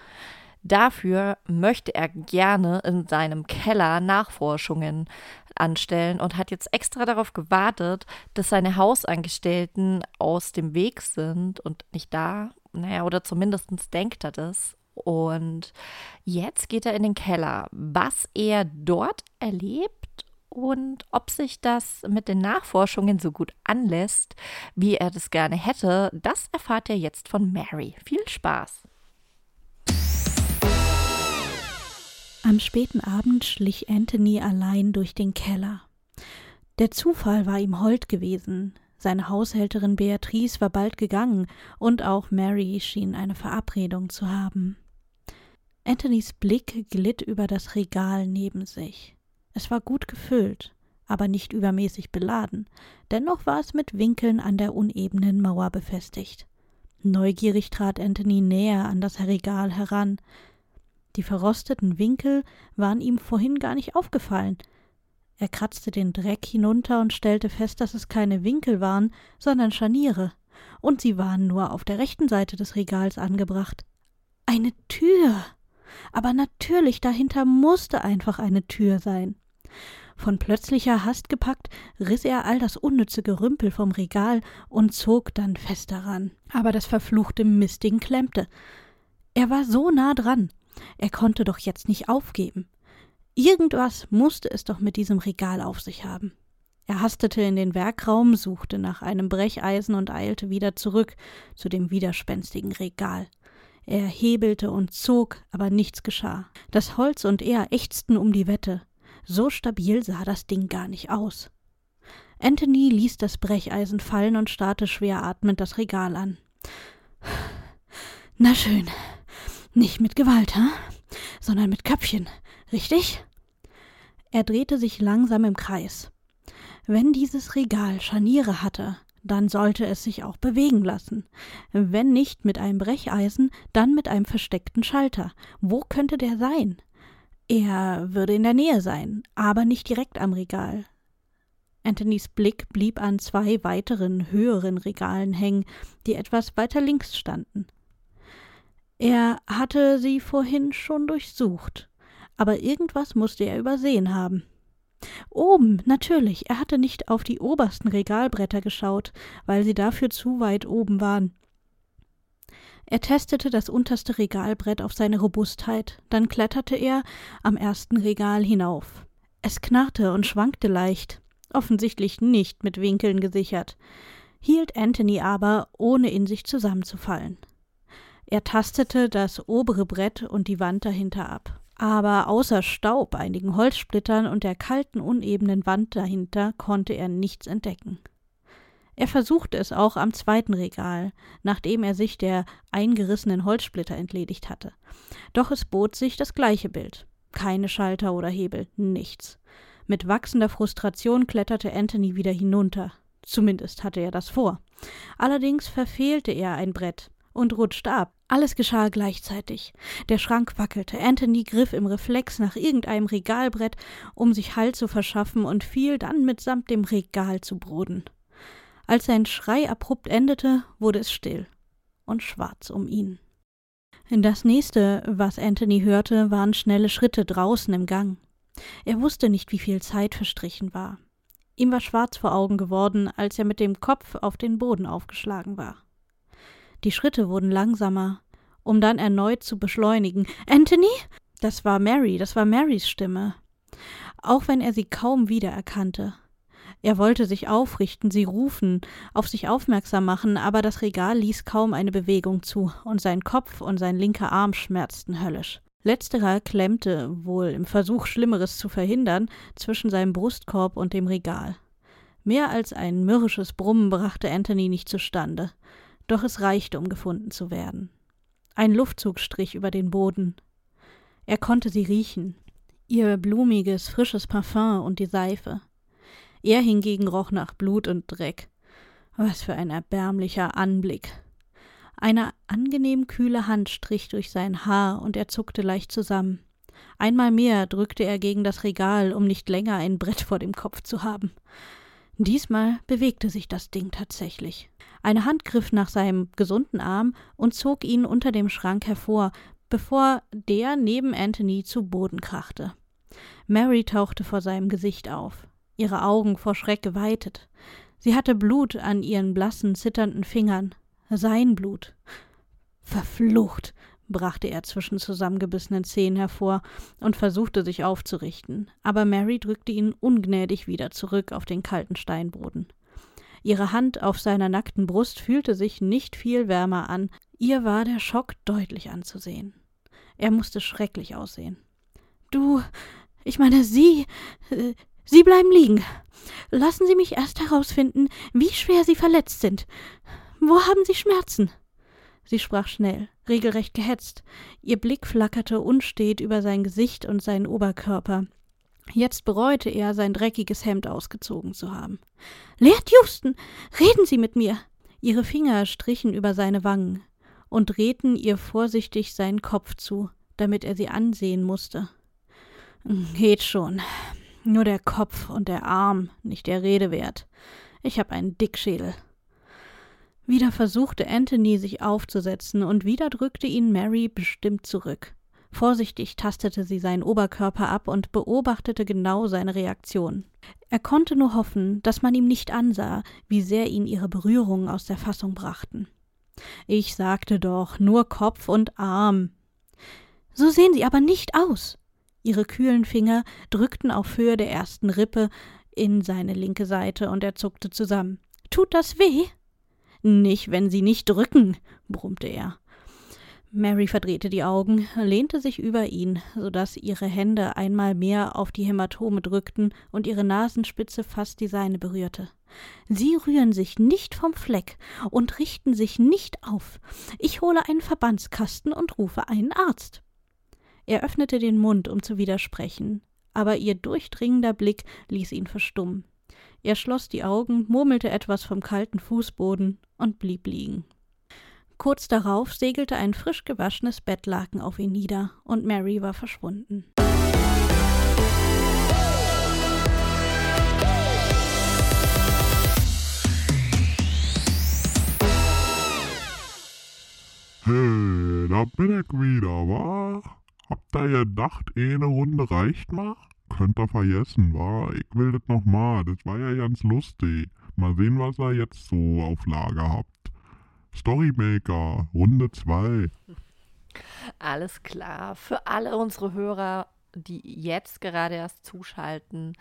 Dafür möchte er gerne in seinem Keller Nachforschungen anstellen und hat jetzt extra darauf gewartet, dass seine Hausangestellten aus dem Weg sind und nicht da. Naja, oder zumindest denkt er das. Und jetzt geht er in den Keller. Was er dort erlebt und ob sich das mit den Nachforschungen so gut anlässt, wie er das gerne hätte, das erfahrt er jetzt von Mary. Viel Spaß! Am späten Abend schlich Anthony allein durch den Keller. Der Zufall war ihm hold gewesen. Seine Haushälterin Beatrice war bald gegangen, und auch Mary schien eine Verabredung zu haben. Anthonys Blick glitt über das Regal neben sich. Es war gut gefüllt, aber nicht übermäßig beladen, dennoch war es mit Winkeln an der unebenen Mauer befestigt. Neugierig trat Anthony näher an das Regal heran, die verrosteten Winkel waren ihm vorhin gar nicht aufgefallen. Er kratzte den Dreck hinunter und stellte fest, dass es keine Winkel waren, sondern Scharniere, und sie waren nur auf der rechten Seite des Regals angebracht. Eine Tür. Aber natürlich dahinter musste einfach eine Tür sein. Von plötzlicher Hast gepackt, riss er all das unnütze Gerümpel vom Regal und zog dann fest daran. Aber das verfluchte Mistding klemmte. Er war so nah dran. Er konnte doch jetzt nicht aufgeben. Irgendwas musste es doch mit diesem Regal auf sich haben. Er hastete in den Werkraum, suchte nach einem Brecheisen und eilte wieder zurück zu dem widerspenstigen Regal. Er hebelte und zog, aber nichts geschah. Das Holz und er ächzten um die Wette. So stabil sah das Ding gar nicht aus. Anthony ließ das Brecheisen fallen und starrte schwer atmend das Regal an. (sighs) Na schön. Nicht mit Gewalt, hm? sondern mit Köpfchen, richtig? Er drehte sich langsam im Kreis. Wenn dieses Regal Scharniere hatte, dann sollte es sich auch bewegen lassen. Wenn nicht mit einem Brecheisen, dann mit einem versteckten Schalter. Wo könnte der sein? Er würde in der Nähe sein, aber nicht direkt am Regal. Anthonys Blick blieb an zwei weiteren höheren Regalen hängen, die etwas weiter links standen. Er hatte sie vorhin schon durchsucht, aber irgendwas musste er übersehen haben. Oben, natürlich, er hatte nicht auf die obersten Regalbretter geschaut, weil sie dafür zu weit oben waren. Er testete das unterste Regalbrett auf seine Robustheit, dann kletterte er am ersten Regal hinauf. Es knarrte und schwankte leicht, offensichtlich nicht mit Winkeln gesichert, hielt Anthony aber, ohne in sich zusammenzufallen. Er tastete das obere Brett und die Wand dahinter ab aber außer Staub, einigen Holzsplittern und der kalten, unebenen Wand dahinter konnte er nichts entdecken. Er versuchte es auch am zweiten Regal, nachdem er sich der eingerissenen Holzsplitter entledigt hatte. Doch es bot sich das gleiche Bild. Keine Schalter oder Hebel, nichts. Mit wachsender Frustration kletterte Anthony wieder hinunter. Zumindest hatte er das vor. Allerdings verfehlte er ein Brett und rutschte ab. Alles geschah gleichzeitig. Der Schrank wackelte. Anthony griff im Reflex nach irgendeinem Regalbrett, um sich Halt zu verschaffen, und fiel dann mitsamt dem Regal zu Boden. Als sein Schrei abrupt endete, wurde es still und schwarz um ihn. Das nächste, was Anthony hörte, waren schnelle Schritte draußen im Gang. Er wusste nicht, wie viel Zeit verstrichen war. Ihm war schwarz vor Augen geworden, als er mit dem Kopf auf den Boden aufgeschlagen war. Die Schritte wurden langsamer, um dann erneut zu beschleunigen. Anthony? Das war Mary, das war Marys Stimme. Auch wenn er sie kaum wiedererkannte. Er wollte sich aufrichten, sie rufen, auf sich aufmerksam machen, aber das Regal ließ kaum eine Bewegung zu, und sein Kopf und sein linker Arm schmerzten höllisch. Letzterer klemmte, wohl im Versuch Schlimmeres zu verhindern, zwischen seinem Brustkorb und dem Regal. Mehr als ein mürrisches Brummen brachte Anthony nicht zustande doch es reichte, um gefunden zu werden. Ein Luftzug strich über den Boden. Er konnte sie riechen, ihr blumiges, frisches Parfum und die Seife. Er hingegen roch nach Blut und Dreck. Was für ein erbärmlicher Anblick. Eine angenehm kühle Hand strich durch sein Haar und er zuckte leicht zusammen. Einmal mehr drückte er gegen das Regal, um nicht länger ein Brett vor dem Kopf zu haben. Diesmal bewegte sich das Ding tatsächlich. Eine Hand griff nach seinem gesunden Arm und zog ihn unter dem Schrank hervor, bevor der neben Anthony zu Boden krachte. Mary tauchte vor seinem Gesicht auf, ihre Augen vor Schreck geweitet. Sie hatte Blut an ihren blassen, zitternden Fingern. Sein Blut. Verflucht, brachte er zwischen zusammengebissenen Zähnen hervor und versuchte sich aufzurichten, aber Mary drückte ihn ungnädig wieder zurück auf den kalten Steinboden. Ihre Hand auf seiner nackten Brust fühlte sich nicht viel wärmer an, ihr war der Schock deutlich anzusehen. Er musste schrecklich aussehen. Du, ich meine Sie, äh, Sie bleiben liegen. Lassen Sie mich erst herausfinden, wie schwer Sie verletzt sind. Wo haben Sie Schmerzen? Sie sprach schnell, regelrecht gehetzt. Ihr Blick flackerte unstet über sein Gesicht und seinen Oberkörper. Jetzt bereute er, sein dreckiges Hemd ausgezogen zu haben. Lehrt Houston, reden Sie mit mir! Ihre Finger strichen über seine Wangen und drehten ihr vorsichtig seinen Kopf zu, damit er sie ansehen musste. Geht schon. Nur der Kopf und der Arm, nicht der Rede wert. Ich hab einen Dickschädel. Wieder versuchte Anthony sich aufzusetzen, und wieder drückte ihn Mary bestimmt zurück. Vorsichtig tastete sie seinen Oberkörper ab und beobachtete genau seine Reaktion. Er konnte nur hoffen, dass man ihm nicht ansah, wie sehr ihn ihre Berührungen aus der Fassung brachten. Ich sagte doch, nur Kopf und Arm. So sehen Sie aber nicht aus. Ihre kühlen Finger drückten auf Höhe der ersten Rippe, in seine linke Seite und er zuckte zusammen. Tut das weh? Nicht, wenn Sie nicht drücken, brummte er. Mary verdrehte die Augen, lehnte sich über ihn, so dass ihre Hände einmal mehr auf die Hämatome drückten und ihre Nasenspitze fast die seine berührte. Sie rühren sich nicht vom Fleck und richten sich nicht auf. Ich hole einen Verbandskasten und rufe einen Arzt. Er öffnete den Mund, um zu widersprechen, aber ihr durchdringender Blick ließ ihn verstummen. Er schloss die Augen, murmelte etwas vom kalten Fußboden und blieb liegen. Kurz darauf segelte ein frisch gewaschenes Bettlaken auf ihn nieder, und Mary war verschwunden. Hey, da bin ich wieder, wa? Habt ihr gedacht, eine Runde reicht mal? Könnt ihr vergessen, wa? Ich will das nochmal, das war ja ganz lustig. Mal sehen, was ihr jetzt so auf Lager habt. Storymaker, Runde 2. Alles klar. Für alle unsere Hörer, die jetzt gerade erst zuschalten,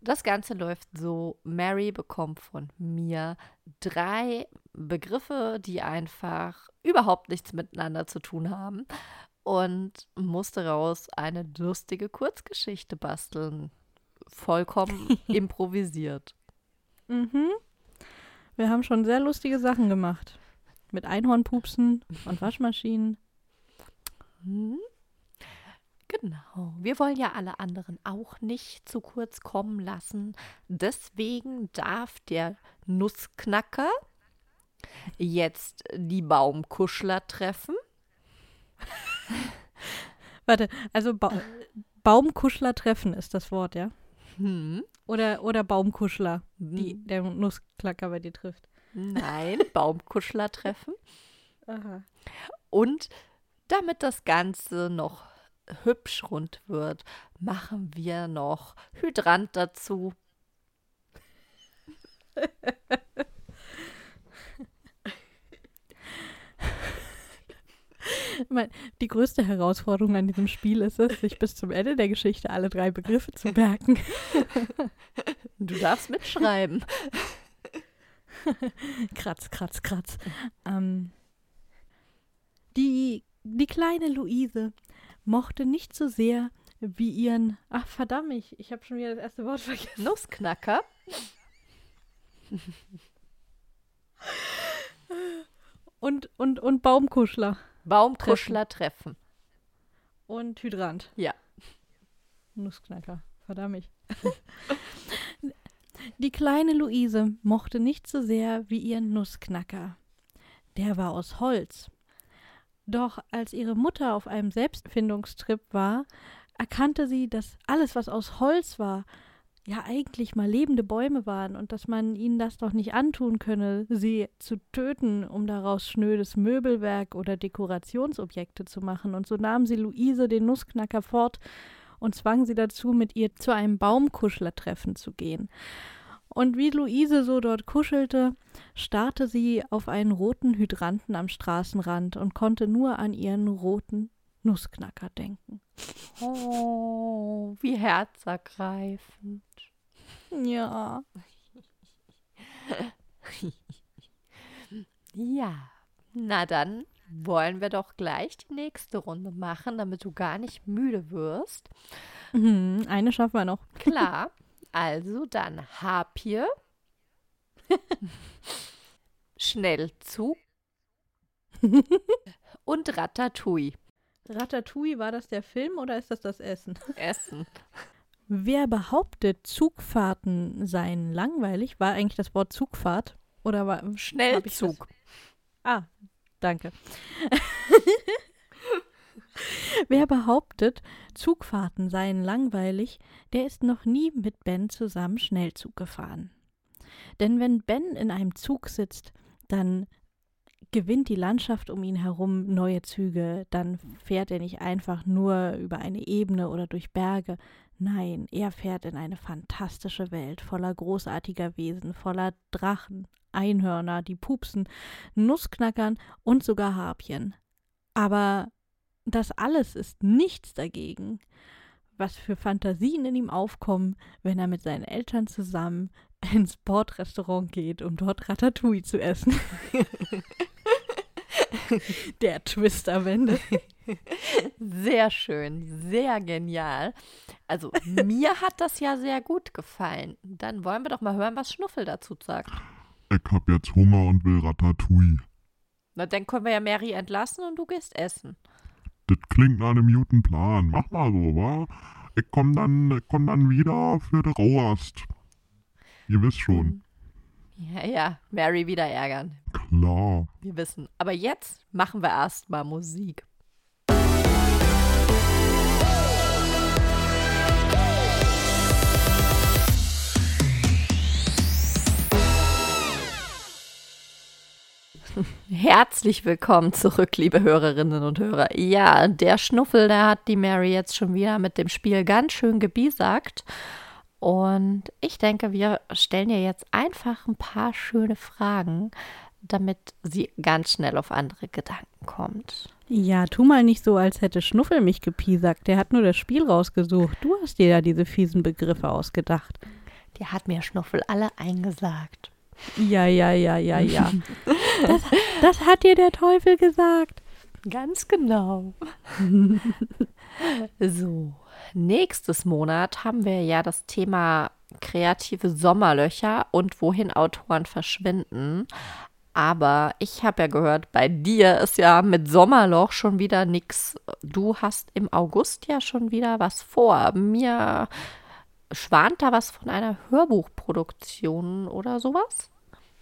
das Ganze läuft so, Mary bekommt von mir drei Begriffe, die einfach überhaupt nichts miteinander zu tun haben und muss daraus eine lustige Kurzgeschichte basteln. Vollkommen (laughs) improvisiert. Mhm. Wir haben schon sehr lustige Sachen gemacht. Mit Einhornpupsen und Waschmaschinen. Hm? Genau. Wir wollen ja alle anderen auch nicht zu kurz kommen lassen. Deswegen darf der Nussknacker jetzt die Baumkuschler treffen. (laughs) (laughs) Warte, also ba Baumkuschler treffen ist das Wort, ja? Hm. Oder, oder Baumkuschler, die Hm. der Nussknacker bei dir trifft. Nein, (laughs) Baumkuschler treffen. Aha. Und damit das Ganze noch hübsch rund wird, machen wir noch Hydrant dazu. (laughs) die größte Herausforderung an diesem Spiel ist es, sich bis zum Ende der Geschichte alle drei Begriffe zu merken. (laughs) Du darfst mitschreiben. (laughs) kratz, kratz, kratz. Ähm, die, die kleine Luise mochte nicht so sehr wie ihren. Ach, verdammt, ich, ich habe schon wieder das erste Wort vergessen. Nussknacker. Und, und, und Baumkuschler. Baumkuschler treffen. Und Hydrant. Ja. Nussknacker. Verdammt. (laughs) Die kleine Luise mochte nicht so sehr wie ihren Nussknacker. Der war aus Holz. Doch als ihre Mutter auf einem Selbstfindungstrip war, erkannte sie, dass alles, was aus Holz war, ja eigentlich mal lebende Bäume waren und dass man ihnen das doch nicht antun könne, sie zu töten, um daraus schnödes Möbelwerk oder Dekorationsobjekte zu machen. Und so nahm sie Luise den Nussknacker fort und zwang sie dazu, mit ihr zu einem Baumkuschlertreffen zu gehen. Und wie Luise so dort kuschelte, starrte sie auf einen roten Hydranten am Straßenrand und konnte nur an ihren roten Nussknacker denken. Oh, wie herzergreifend. Ja. Ja, na dann wollen wir doch gleich die nächste Runde machen, damit du gar nicht müde wirst. Mhm, eine schaffen wir noch. Klar, (laughs) also dann Harpie, (laughs) Schnellzug (laughs) und Ratatouille. Ratatouille, war das der Film oder ist das das Essen? (laughs) Essen. Wer behauptet, Zugfahrten seien langweilig, war eigentlich das Wort Zugfahrt? Oder war. Schnellzug. Ah, danke. (laughs) Wer behauptet, Zugfahrten seien langweilig, der ist noch nie mit Ben zusammen Schnellzug gefahren. Denn wenn Ben in einem Zug sitzt, dann gewinnt die Landschaft um ihn herum neue Züge, dann fährt er nicht einfach nur über eine Ebene oder durch Berge, nein, er fährt in eine fantastische Welt voller großartiger Wesen, voller Drachen, Einhörner, die pupsen, Nussknackern und sogar Harpien. Aber das alles ist nichts dagegen, was für Fantasien in ihm aufkommen, wenn er mit seinen Eltern zusammen ins Bordrestaurant geht, um dort Ratatouille zu essen. (laughs) (laughs) Der Twist am Ende. (laughs) Sehr schön, sehr genial. Also mir hat das ja sehr gut gefallen. Dann wollen wir doch mal hören, was Schnuffel dazu sagt. Ich hab jetzt Hunger und will Ratatouille. Na, dann können wir ja Mary entlassen und du gehst essen. Das klingt nach einem guten Plan. Mach mal so, wa? Ich komm dann, ich komm dann wieder für die Rauast. Ihr wisst schon. Ja, ja, Mary wieder ärgern. Klar. Wir wissen. Aber jetzt machen wir erstmal Musik. (laughs) Herzlich willkommen zurück, liebe Hörerinnen und Hörer. Ja, der Schnuffel, der hat die Mary jetzt schon wieder mit dem Spiel ganz schön gebiesagt. Und ich denke, wir stellen ihr jetzt einfach ein paar schöne Fragen, damit sie ganz schnell auf andere Gedanken kommt. Ja, tu mal nicht so, als hätte Schnuffel mich gepiesackt. Der hat nur das Spiel rausgesucht. Du hast dir ja diese fiesen Begriffe ausgedacht. Der hat mir Schnuffel alle eingesagt. Ja, ja, ja, ja, ja. (laughs) Das, das hat dir der Teufel gesagt. Ganz genau. (laughs) so, nächstes Monat haben wir ja das Thema kreative Sommerlöcher und wohin Autoren verschwinden. Aber ich habe ja gehört, bei dir ist ja mit Sommerloch schon wieder nichts. Du hast im August ja schon wieder was vor. Mir schwant da was von einer Hörbuchproduktion oder sowas?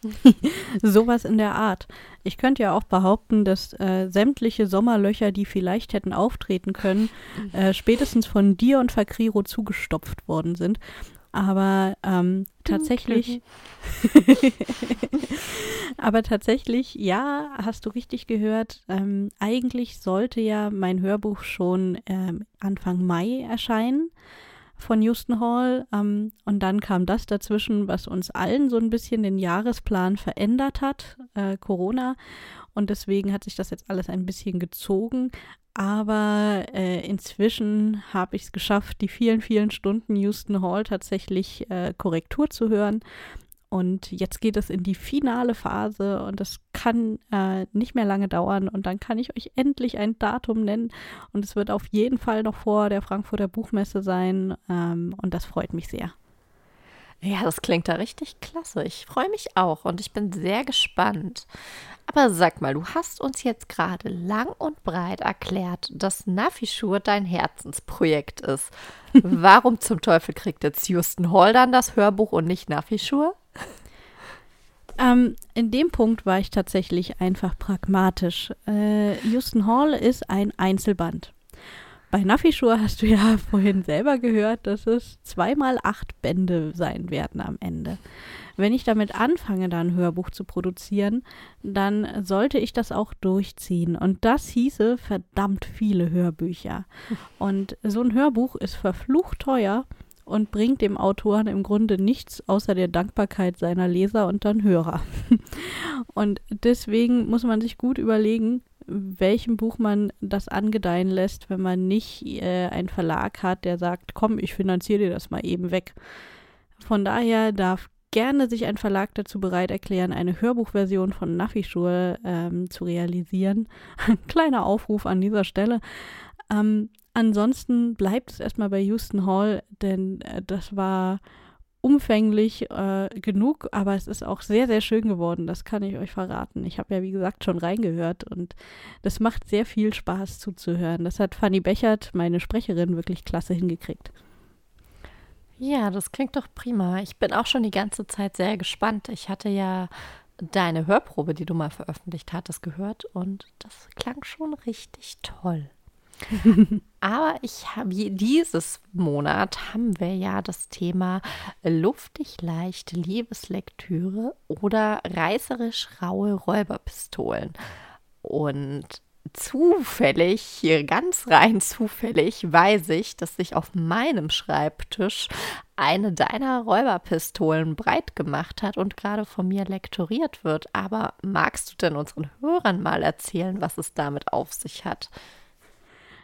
(laughs) Sowas in der Art. Ich könnte ja auch behaupten, dass äh, sämtliche Sommerlöcher, die vielleicht hätten auftreten können, äh, spätestens von dir und Fakriro zugestopft worden sind. Aber ähm, tatsächlich, (laughs) aber tatsächlich, ja, hast du richtig gehört. Ähm, eigentlich sollte ja mein Hörbuch schon ähm, Anfang Mai erscheinen von Houston Hall. Ähm, und dann kam das dazwischen, was uns allen so ein bisschen den Jahresplan verändert hat, äh, Corona. Und deswegen hat sich das jetzt alles ein bisschen gezogen. Aber äh, inzwischen habe ich es geschafft, die vielen, vielen Stunden Houston Hall tatsächlich äh, Korrektur zu hören. Und jetzt geht es in die finale Phase und das kann äh, nicht mehr lange dauern. Und dann kann ich euch endlich ein Datum nennen. Und es wird auf jeden Fall noch vor der Frankfurter Buchmesse sein. Ähm, und das freut mich sehr. Ja, das klingt da richtig klasse. Ich freue mich auch und ich bin sehr gespannt. Aber sag mal, du hast uns jetzt gerade lang und breit erklärt, dass Nafishur dein Herzensprojekt ist. (laughs) Warum zum Teufel kriegt jetzt Houston Hall dann das Hörbuch und nicht Nafishur? Ähm, in dem Punkt war ich tatsächlich einfach pragmatisch. Äh, Houston Hall ist ein Einzelband. Bei Nafishur hast du ja (laughs) vorhin selber gehört, dass es zweimal acht Bände sein werden am Ende. Wenn ich damit anfange, da ein Hörbuch zu produzieren, dann sollte ich das auch durchziehen. Und das hieße verdammt viele Hörbücher. (laughs) Und so ein Hörbuch ist verflucht teuer und bringt dem Autoren im Grunde nichts außer der Dankbarkeit seiner Leser und dann Hörer. (laughs) und deswegen muss man sich gut überlegen, welchem Buch man das angedeihen lässt, wenn man nicht äh, einen Verlag hat, der sagt, komm, ich finanziere dir das mal eben weg. Von daher darf gerne sich ein Verlag dazu bereit erklären, eine Hörbuchversion von Nafishur ähm, zu realisieren. (laughs) Kleiner Aufruf an dieser Stelle. Ähm, ansonsten bleibt es erstmal bei Houston Hall, denn äh, das war umfänglich äh, genug, aber es ist auch sehr, sehr schön geworden, das kann ich euch verraten. Ich habe ja, wie gesagt, schon reingehört und das macht sehr viel Spaß zuzuhören. Das hat Fanny Bechert, meine Sprecherin, wirklich klasse hingekriegt. Ja, das klingt doch prima. Ich bin auch schon die ganze Zeit sehr gespannt. Ich hatte ja deine Hörprobe, die du mal veröffentlicht hattest, gehört und das klang schon richtig toll. Aber ich habe dieses Monat haben wir ja das Thema luftig leicht Liebeslektüre oder reißerisch raue Räuberpistolen. Und zufällig, ganz rein zufällig, weiß ich, dass sich auf meinem Schreibtisch eine deiner Räuberpistolen breit gemacht hat und gerade von mir lektoriert wird. Aber magst du denn unseren Hörern mal erzählen, was es damit auf sich hat?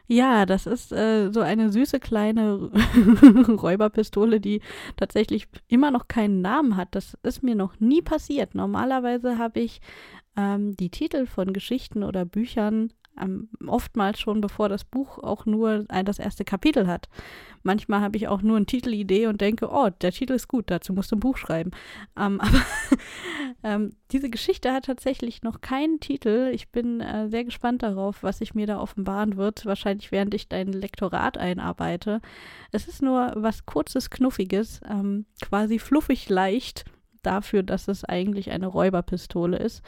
Ja, das ist äh, so eine süße kleine (laughs) Räuberpistole, die tatsächlich immer noch keinen Namen hat. Das ist mir noch nie passiert. Normalerweise habe ich ähm, die Titel von Geschichten oder Büchern ähm, oftmals schon, bevor das Buch auch nur das erste Kapitel hat. Manchmal habe ich auch nur eine Titelidee und denke, oh, der Titel ist gut, dazu musst du ein Buch schreiben. Ähm, (laughs) aber ähm, diese Geschichte hat tatsächlich noch keinen Titel. Ich bin äh, sehr gespannt darauf, was sich mir da offenbaren wird. Wahrscheinlich während ich dein Lektorat einarbeite. Es ist nur was kurzes, knuffiges, ähm, quasi fluffig leicht dafür, dass es eigentlich eine Räuberpistole ist.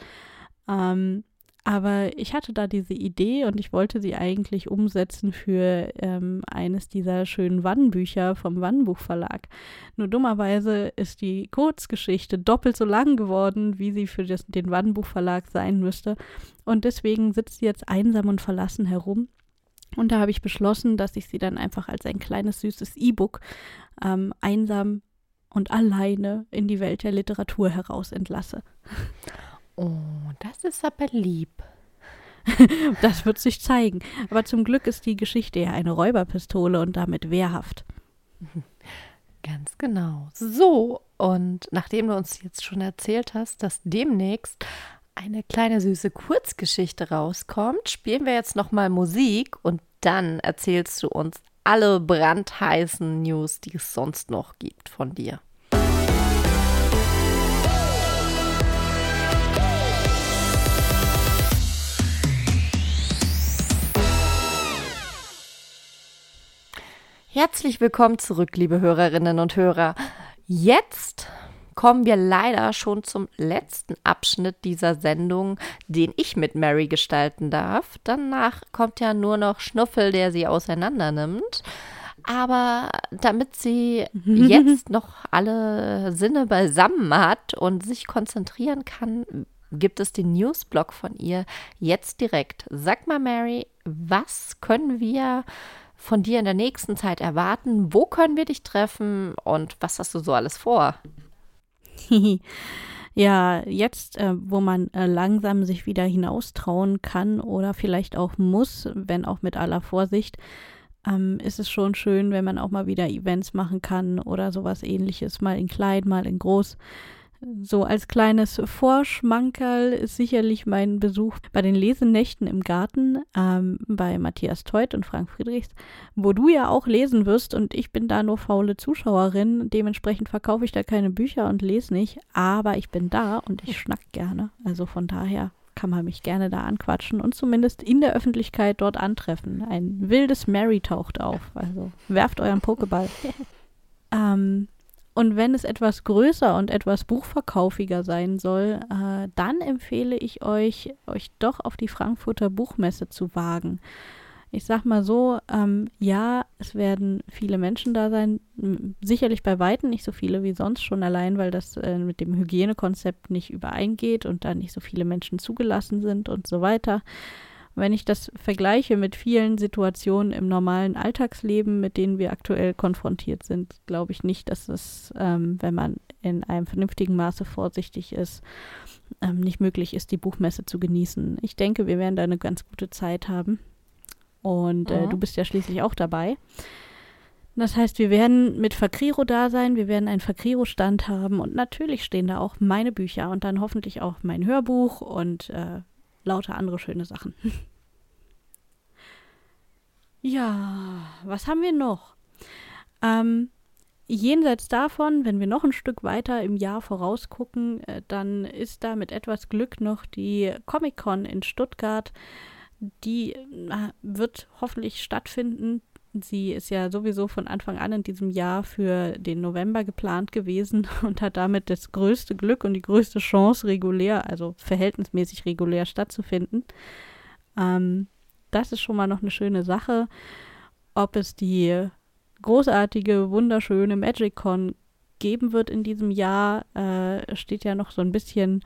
Ähm, aber ich hatte da diese Idee und ich wollte sie eigentlich umsetzen für ähm, eines dieser schönen Wannenbücher vom Wannenbuchverlag. Nur dummerweise ist die Kurzgeschichte doppelt so lang geworden, wie sie für das, den Wannenbuchverlag sein müsste. Und deswegen sitzt sie jetzt einsam und verlassen herum. Und da habe ich beschlossen, dass ich sie dann einfach als ein kleines süßes E-Book ähm, einsam und alleine in die Welt der Literatur heraus entlasse. Oh, das ist aber lieb. (laughs) das wird sich zeigen. Aber zum Glück ist die Geschichte ja eine Räuberpistole und damit wehrhaft. (laughs) Ganz genau. So, und nachdem du uns jetzt schon erzählt hast, dass demnächst eine kleine süße Kurzgeschichte rauskommt, spielen wir jetzt nochmal Musik und dann erzählst du uns alle brandheißen News, die es sonst noch gibt von dir. Herzlich willkommen zurück, liebe Hörerinnen und Hörer. Jetzt kommen wir leider schon zum letzten Abschnitt dieser Sendung, den ich mit Mary gestalten darf. Danach kommt ja nur noch Schnuffel, der sie auseinander nimmt. Aber damit sie (laughs) jetzt noch alle Sinne beisammen hat und sich konzentrieren kann, gibt es den Newsblog von ihr jetzt direkt. Sag mal, Mary, was können wir von dir in der nächsten Zeit erwarten? Wo können wir dich treffen und was hast du so alles vor? (laughs) ja, jetzt, äh, wo man äh, langsam sich wieder hinaustrauen kann oder vielleicht auch muss, wenn auch mit aller Vorsicht, ähm, ist es schon schön, wenn man auch mal wieder Events machen kann oder sowas ähnliches, mal in klein, mal in groß. So als kleines Vorschmankerl ist sicherlich mein Besuch bei den Lesenächten im Garten ähm, bei Matthias Teut und Frank Friedrichs, wo du ja auch lesen wirst und ich bin da nur faule Zuschauerin. Dementsprechend verkaufe ich da keine Bücher und lese nicht, aber ich bin da und ich schnack gerne. Also von daher kann man mich gerne da anquatschen und zumindest in der Öffentlichkeit dort antreffen. Ein wildes Mary taucht auf. Also werft euren Pokéball. (laughs) ähm, und wenn es etwas größer und etwas buchverkaufiger sein soll, äh, dann empfehle ich euch, euch doch auf die Frankfurter Buchmesse zu wagen. Ich sag mal so, ähm, ja, es werden viele Menschen da sein, sicherlich bei Weitem nicht so viele wie sonst schon allein, weil das äh, mit dem Hygienekonzept nicht übereingeht und da nicht so viele Menschen zugelassen sind und so weiter. Wenn ich das vergleiche mit vielen Situationen im normalen Alltagsleben, mit denen wir aktuell konfrontiert sind, glaube ich nicht, dass es, ähm, wenn man in einem vernünftigen Maße vorsichtig ist, ähm, nicht möglich ist, die Buchmesse zu genießen. Ich denke, wir werden da eine ganz gute Zeit haben. Und äh, mhm. du bist ja schließlich auch dabei. Das heißt, wir werden mit Fakriro da sein, wir werden einen Fakriro-Stand haben und natürlich stehen da auch meine Bücher und dann hoffentlich auch mein Hörbuch und äh, lauter andere schöne Sachen. (laughs) ja, was haben wir noch? Ähm, jenseits davon, wenn wir noch ein Stück weiter im Jahr vorausgucken, äh, dann ist da mit etwas Glück noch die Comic-Con in Stuttgart. Die äh, wird hoffentlich stattfinden. Sie ist ja sowieso von Anfang an in diesem Jahr für den November geplant gewesen (laughs) und hat damit das größte Glück und die größte Chance, regulär, also verhältnismäßig regulär stattzufinden. Ähm, das ist schon mal noch eine schöne Sache. Ob es die großartige, wunderschöne MagicCon geben wird in diesem Jahr, äh, steht ja noch so ein bisschen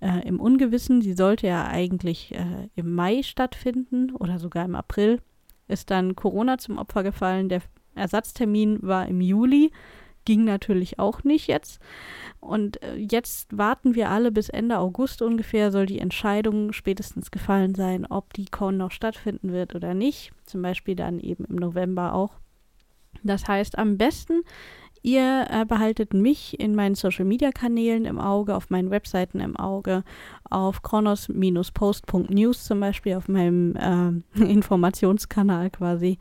äh, im Ungewissen. Sie sollte ja eigentlich äh, im Mai stattfinden oder sogar im April ist dann Corona zum Opfer gefallen. Der Ersatztermin war im Juli. ging natürlich auch nicht jetzt. Und äh, jetzt warten wir alle bis Ende August ungefähr, soll die Entscheidung spätestens gefallen sein, ob die Con noch stattfinden wird oder nicht. Zum Beispiel dann eben im November auch. Das heißt, am besten Ihr äh, behaltet mich in meinen Social Media Kanälen im Auge, auf meinen Webseiten im Auge, auf kronos-post.news zum Beispiel, auf meinem äh, (laughs) Informationskanal quasi.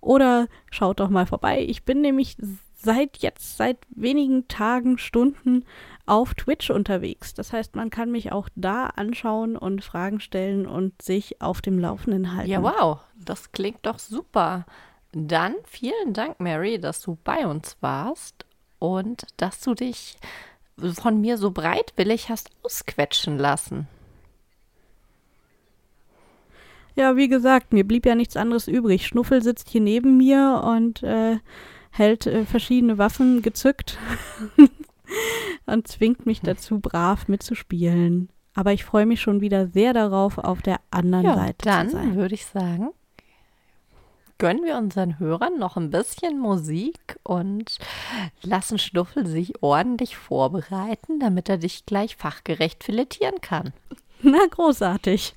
Oder schaut doch mal vorbei. Ich bin nämlich seit jetzt, seit wenigen Tagen, Stunden auf Twitch unterwegs. Das heißt, man kann mich auch da anschauen und Fragen stellen und sich auf dem Laufenden halten. Ja, wow, das klingt doch super. Dann vielen Dank, Mary, dass du bei uns warst und dass du dich von mir so breitwillig hast ausquetschen lassen. Ja, wie gesagt, mir blieb ja nichts anderes übrig. Schnuffel sitzt hier neben mir und äh, hält äh, verschiedene Waffen gezückt (laughs) und zwingt mich dazu, brav mitzuspielen. Aber ich freue mich schon wieder sehr darauf, auf der anderen ja, Seite zu sein. Dann würde ich sagen, gönnen wir unseren Hörern noch ein bisschen Musik und lassen Schnuffel sich ordentlich vorbereiten, damit er dich gleich fachgerecht filetieren kann. Na, großartig.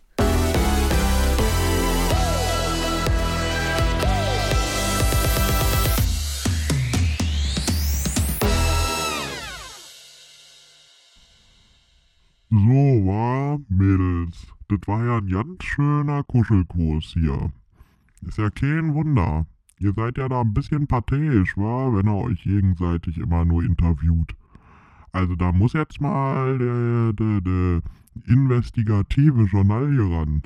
So, war, Mädels. Das war ja ein ganz schöner Kuschelkurs hier. Ist ja kein Wunder. Ihr seid ja da ein bisschen pathetisch, wa? Wenn ihr euch gegenseitig immer nur interviewt. Also da muss jetzt mal der, der, der investigative Journal hier ran.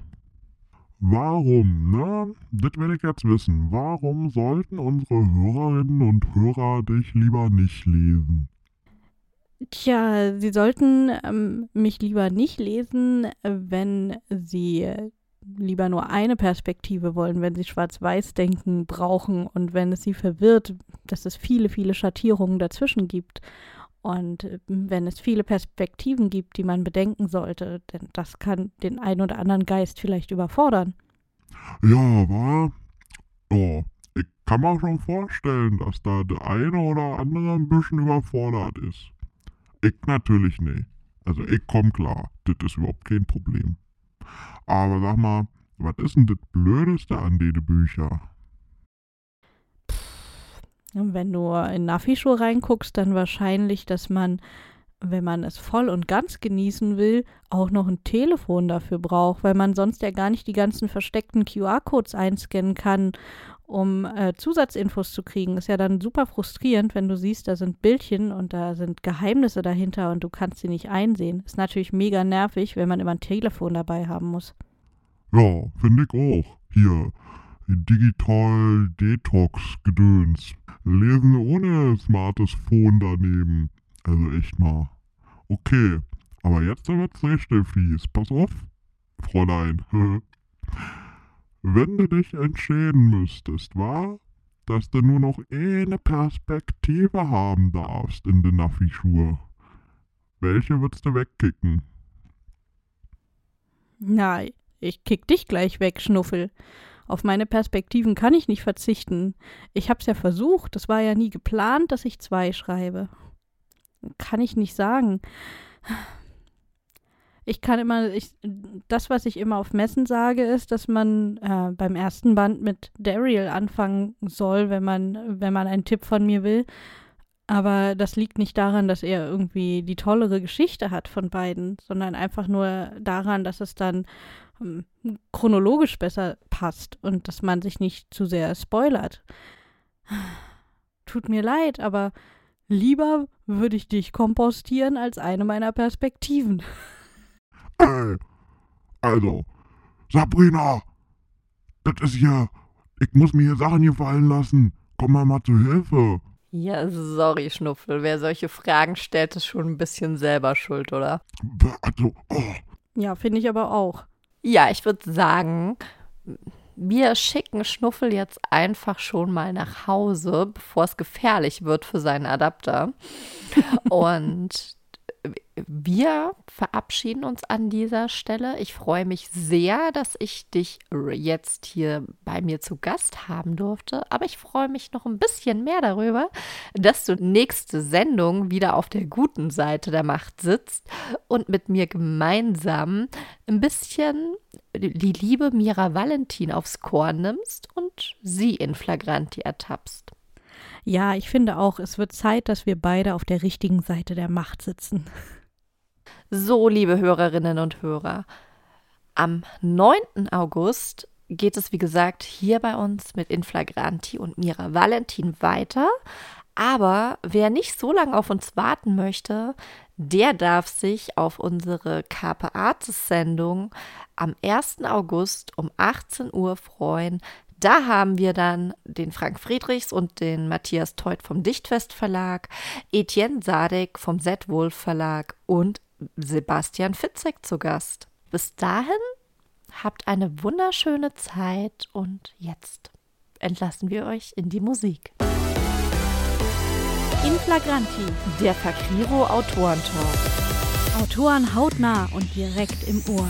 Warum, ne? Das will ich jetzt wissen. Warum sollten unsere Hörerinnen und Hörer dich lieber nicht lesen? Tja, Sie sollten ähm, mich lieber nicht lesen, wenn Sie lieber nur eine Perspektive wollen, wenn sie schwarz-weiß-denken brauchen und wenn es sie verwirrt, dass es viele, viele Schattierungen dazwischen gibt. Und äh, wenn es viele Perspektiven gibt, die man bedenken sollte, denn das kann den einen oder anderen Geist vielleicht überfordern. Ja, war. Oh, ich kann mir schon vorstellen, dass da der eine oder andere ein bisschen überfordert ist. Ich natürlich nicht. Also ich komm klar, das ist überhaupt kein Problem. Aber sag mal, was ist denn das Blödeste an den Büchern? Wenn du in Nafi-Schuhe reinguckst, dann wahrscheinlich, dass man, wenn man es voll und ganz genießen will, auch noch ein Telefon dafür braucht, weil man sonst ja gar nicht die ganzen versteckten QR-Codes einscannen kann, um äh, Zusatzinfos zu kriegen. Ist ja dann super frustrierend, wenn du siehst, da sind Bildchen und da sind Geheimnisse dahinter und du kannst sie nicht einsehen. Ist natürlich mega nervig, wenn man immer ein Telefon dabei haben muss. Ja, finde ich auch. Hier, Digital Detox Gedöns. Lesen ohne smartes Phone daneben. Also echt mal. Okay, aber jetzt wird's richtig fies. Pass auf, Fräulein. (laughs) Wenn du dich entscheiden müsstest, war, dass du nur noch eine Perspektive haben darfst in den Naffi-Schuhe. Welche würdest du wegkicken? Nein, ich kick dich gleich weg, Schnuffel. Auf meine Perspektiven kann ich nicht verzichten. Ich hab's ja versucht, es war ja nie geplant, dass ich zwei schreibe. Kann ich nicht sagen. Ich kann immer, ich, das, was ich immer auf Messen sage, ist, dass man äh, beim ersten Band mit Daryl anfangen soll, wenn man, wenn man einen Tipp von mir will. Aber das liegt nicht daran, dass er irgendwie die tollere Geschichte hat von beiden, sondern einfach nur daran, dass es dann ähm, chronologisch besser passt und dass man sich nicht zu sehr spoilert. Tut mir leid, aber lieber würde ich dich kompostieren als eine meiner Perspektiven. Ey, also, Sabrina, das ist hier, ich muss mir hier Sachen hier fallen lassen. Komm mal mal zu Hilfe. Ja, sorry, Schnuffel. Wer solche Fragen stellt, ist schon ein bisschen selber schuld, oder? Also, oh. Ja, finde ich aber auch. Ja, ich würde sagen, wir schicken Schnuffel jetzt einfach schon mal nach Hause, bevor es gefährlich wird für seinen Adapter. (laughs) Und wir verabschieden uns an dieser Stelle. Ich freue mich sehr, dass ich dich jetzt hier bei mir zu Gast haben durfte. Aber ich freue mich noch ein bisschen mehr darüber, dass du nächste Sendung wieder auf der guten Seite der Macht sitzt und mit mir gemeinsam ein bisschen die liebe Mira Valentin aufs Korn nimmst und sie in Flagranti ertappst. Ja, ich finde auch, es wird Zeit, dass wir beide auf der richtigen Seite der Macht sitzen. So, liebe Hörerinnen und Hörer, am 9. August geht es, wie gesagt, hier bei uns mit Inflagranti und Mira Valentin weiter. Aber wer nicht so lange auf uns warten möchte, der darf sich auf unsere Carpe Artis Sendung am 1. August um 18 Uhr freuen. Da haben wir dann den Frank Friedrichs und den Matthias Teut vom Dichtfest Verlag, Etienne Sadek vom Z-Wolf Verlag und Sebastian Fitzek zu Gast. Bis dahin habt eine wunderschöne Zeit und jetzt entlassen wir euch in die Musik. In Flagranti, der Fakriro Autorentalk. Autoren hautnah und direkt im Ohr.